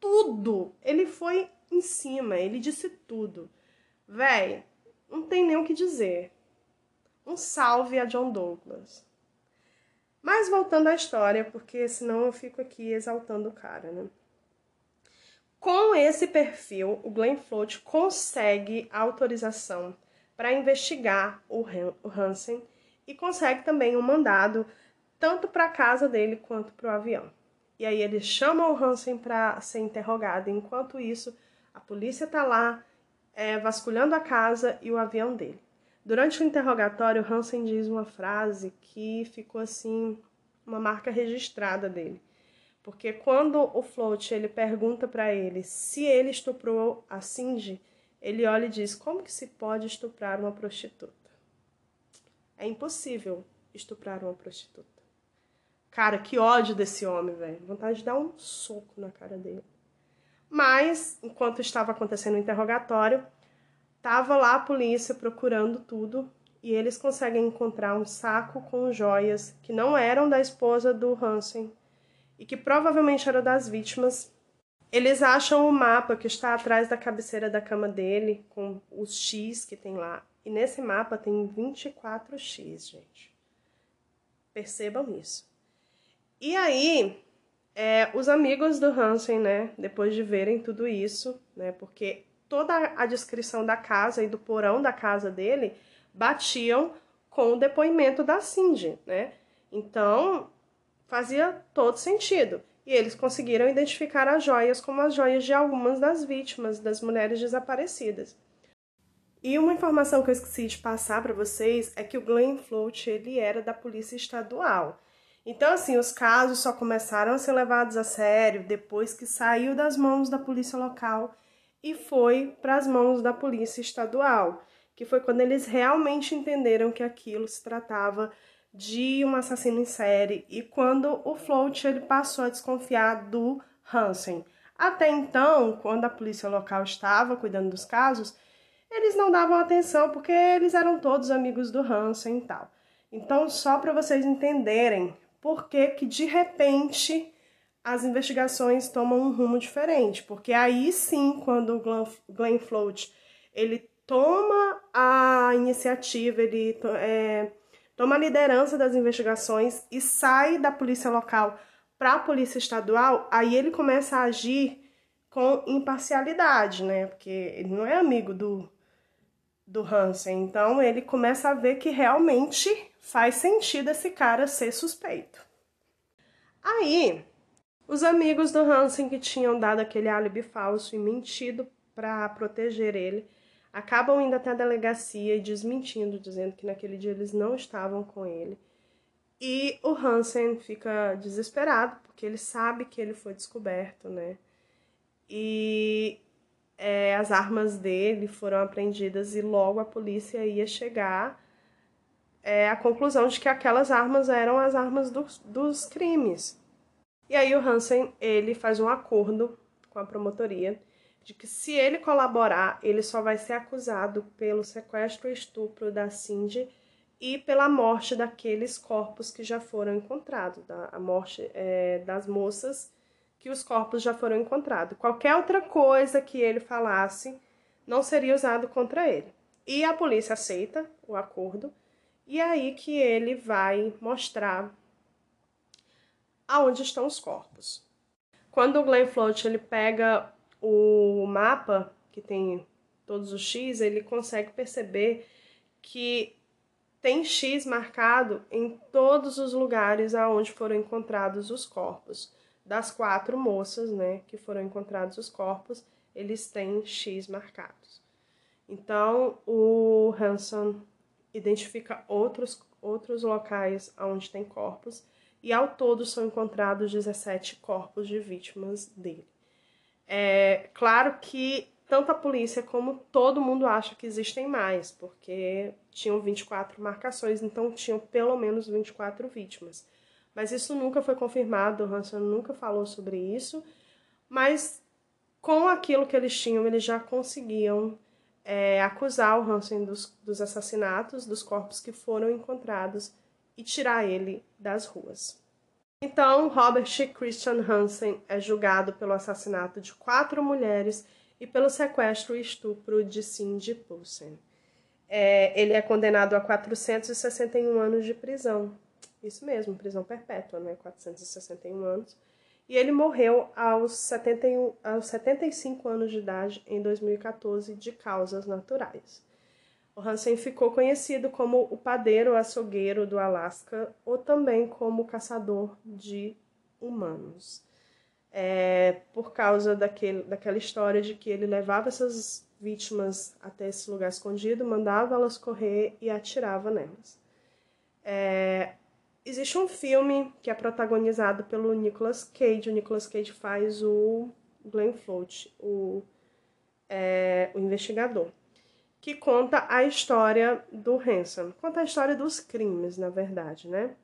tudo. Ele foi em cima, ele disse tudo. Velho, não tem nem o que dizer. Um salve a John Douglas. Mas voltando à história, porque senão eu fico aqui exaltando o cara, né? Com esse perfil, o Glenn Float consegue autorização para investigar o Hansen e consegue também um mandado tanto para a casa dele quanto para o avião. E aí ele chama o Hansen para ser interrogado. Enquanto isso, a polícia está lá é, vasculhando a casa e o avião dele. Durante o interrogatório, Hansen diz uma frase que ficou assim uma marca registrada dele. Porque quando o Float ele pergunta para ele se ele estuprou a Cindy, ele olha e diz: Como que se pode estuprar uma prostituta? É impossível estuprar uma prostituta. Cara, que ódio desse homem, velho. Vontade de dar um soco na cara dele. Mas, enquanto estava acontecendo o interrogatório, tava lá a polícia procurando tudo e eles conseguem encontrar um saco com joias que não eram da esposa do Hansen e que provavelmente era das vítimas. Eles acham o mapa que está atrás da cabeceira da cama dele, com os X que tem lá. E nesse mapa tem 24 X, gente. Percebam isso. E aí, é, os amigos do Hansen, né, depois de verem tudo isso, né, porque toda a descrição da casa e do porão da casa dele batiam com o depoimento da Cindy, né? Então, Fazia todo sentido. E eles conseguiram identificar as joias como as joias de algumas das vítimas, das mulheres desaparecidas. E uma informação que eu esqueci de passar para vocês é que o Glenn Float ele era da polícia estadual. Então, assim, os casos só começaram a ser levados a sério depois que saiu das mãos da polícia local e foi para as mãos da polícia estadual, que foi quando eles realmente entenderam que aquilo se tratava de um assassino em série e quando o Float ele passou a desconfiar do Hansen. Até então, quando a polícia local estava cuidando dos casos, eles não davam atenção porque eles eram todos amigos do Hansen e tal. Então, só para vocês entenderem por que que de repente as investigações tomam um rumo diferente, porque aí sim, quando o Glenn Float ele toma a iniciativa, ele é, toma a liderança das investigações e sai da polícia local para a polícia estadual, aí ele começa a agir com imparcialidade, né? Porque ele não é amigo do, do Hansen. Então ele começa a ver que realmente faz sentido esse cara ser suspeito. Aí, os amigos do Hansen que tinham dado aquele álibi falso e mentido para proteger ele acabam indo até a delegacia e desmentindo, dizendo que naquele dia eles não estavam com ele. E o Hansen fica desesperado, porque ele sabe que ele foi descoberto, né? E é, as armas dele foram apreendidas e logo a polícia ia chegar é, à conclusão de que aquelas armas eram as armas dos, dos crimes. E aí o Hansen, ele faz um acordo com a promotoria de que se ele colaborar, ele só vai ser acusado pelo sequestro e estupro da Cindy e pela morte daqueles corpos que já foram encontrados, da, a morte é, das moças que os corpos já foram encontrados. Qualquer outra coisa que ele falasse não seria usado contra ele. E a polícia aceita o acordo e é aí que ele vai mostrar aonde estão os corpos. Quando o Glenn Float ele pega o mapa, que tem todos os X, ele consegue perceber que tem X marcado em todos os lugares aonde foram encontrados os corpos. Das quatro moças, né, que foram encontrados os corpos, eles têm X marcados. Então, o Hanson identifica outros, outros locais onde tem corpos e ao todo são encontrados 17 corpos de vítimas dele. É claro que tanto a polícia como todo mundo acha que existem mais, porque tinham 24 marcações, então tinham pelo menos 24 vítimas. Mas isso nunca foi confirmado, o Hanson nunca falou sobre isso, mas com aquilo que eles tinham, eles já conseguiam é, acusar o Hansen dos, dos assassinatos, dos corpos que foram encontrados e tirar ele das ruas. Então, Robert Christian Hansen é julgado pelo assassinato de quatro mulheres e pelo sequestro e estupro de Cindy Poulsen. É, ele é condenado a 461 anos de prisão. Isso mesmo, prisão perpétua, né? 461 anos. e ele morreu aos, 71, aos 75 anos de idade em 2014 de causas naturais. O Hansen ficou conhecido como o padeiro açougueiro do Alasca ou também como caçador de humanos. É, por causa daquele, daquela história de que ele levava essas vítimas até esse lugar escondido, mandava elas correr e atirava nelas. É, existe um filme que é protagonizado pelo Nicolas Cage. O Nicolas Cage faz o Glenn Float, o, é, o investigador que conta a história do Hanson. Conta a história dos crimes, na verdade, né?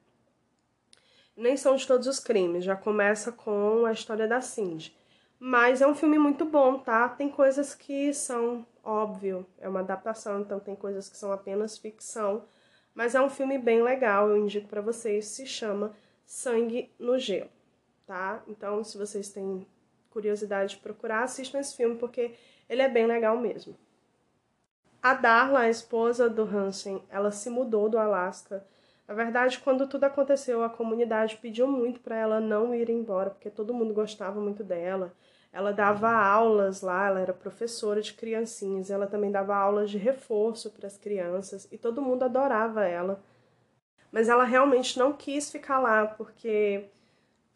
Nem são de todos os crimes, já começa com a história da Cindy. Mas é um filme muito bom, tá? Tem coisas que são óbvio, é uma adaptação, então tem coisas que são apenas ficção, mas é um filme bem legal, eu indico para vocês, se chama Sangue no Gelo, tá? Então, se vocês têm curiosidade de procurar, assistam esse filme porque ele é bem legal mesmo. A Darla, a esposa do Hansen, ela se mudou do Alasca. Na verdade, quando tudo aconteceu, a comunidade pediu muito para ela não ir embora, porque todo mundo gostava muito dela. Ela dava aulas lá, ela era professora de criancinhas, ela também dava aulas de reforço para as crianças e todo mundo adorava ela. Mas ela realmente não quis ficar lá, porque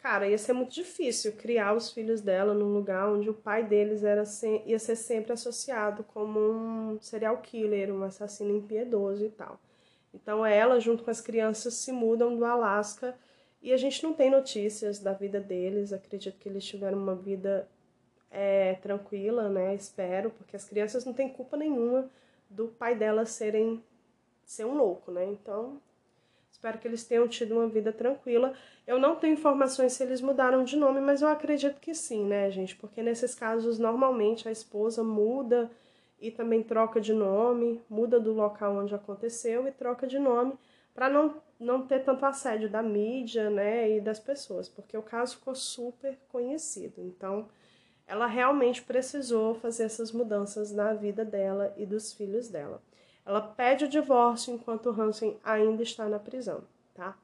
cara, ia ser muito difícil criar os filhos dela num lugar onde o pai deles era ia ser sempre associado como um serial killer, um assassino impiedoso e tal. Então ela, junto com as crianças, se mudam do Alasca e a gente não tem notícias da vida deles. Acredito que eles tiveram uma vida é, tranquila, né? Espero, porque as crianças não têm culpa nenhuma do pai delas serem ser um louco, né? Então Espero que eles tenham tido uma vida tranquila. Eu não tenho informações se eles mudaram de nome, mas eu acredito que sim, né, gente? Porque nesses casos, normalmente a esposa muda e também troca de nome, muda do local onde aconteceu e troca de nome para não, não ter tanto assédio da mídia, né, e das pessoas, porque o caso ficou super conhecido. Então, ela realmente precisou fazer essas mudanças na vida dela e dos filhos dela. Ela pede o divórcio enquanto Hansen ainda está na prisão, tá?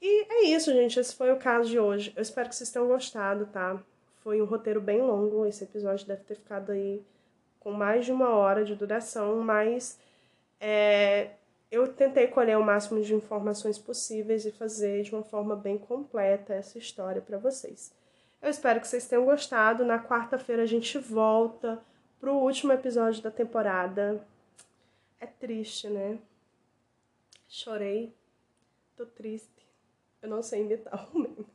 E é isso, gente. Esse foi o caso de hoje. Eu espero que vocês tenham gostado, tá? Foi um roteiro bem longo. Esse episódio deve ter ficado aí com mais de uma hora de duração, mas é, eu tentei colher o máximo de informações possíveis e fazer de uma forma bem completa essa história para vocês. Eu espero que vocês tenham gostado. Na quarta-feira a gente volta pro último episódio da temporada. É triste, né? Chorei, tô triste. Eu não sei imitar o meme.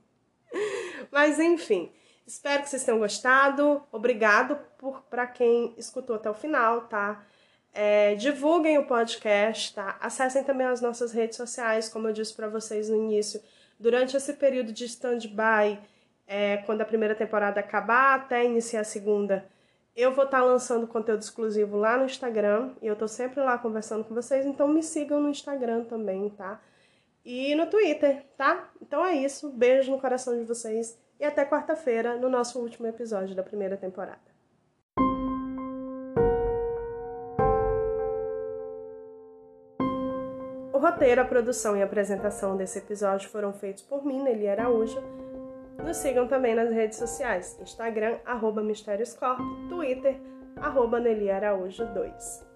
Mas enfim, espero que vocês tenham gostado. Obrigado por para quem escutou até o final, tá? É, divulguem o podcast, tá? Acessem também as nossas redes sociais, como eu disse para vocês no início. Durante esse período de stand-by, é, quando a primeira temporada acabar até iniciar a segunda, eu vou estar tá lançando conteúdo exclusivo lá no Instagram e eu tô sempre lá conversando com vocês, então me sigam no Instagram também, tá? E no Twitter, tá? Então é isso. Beijo no coração de vocês e até quarta-feira no nosso último episódio da primeira temporada. O roteiro, a produção e a apresentação desse episódio foram feitos por mim, Nelly Araújo nos sigam também nas redes sociais, Instagram, arroba Mistérios Corp, Twitter, arroba Nelly Araújo 2.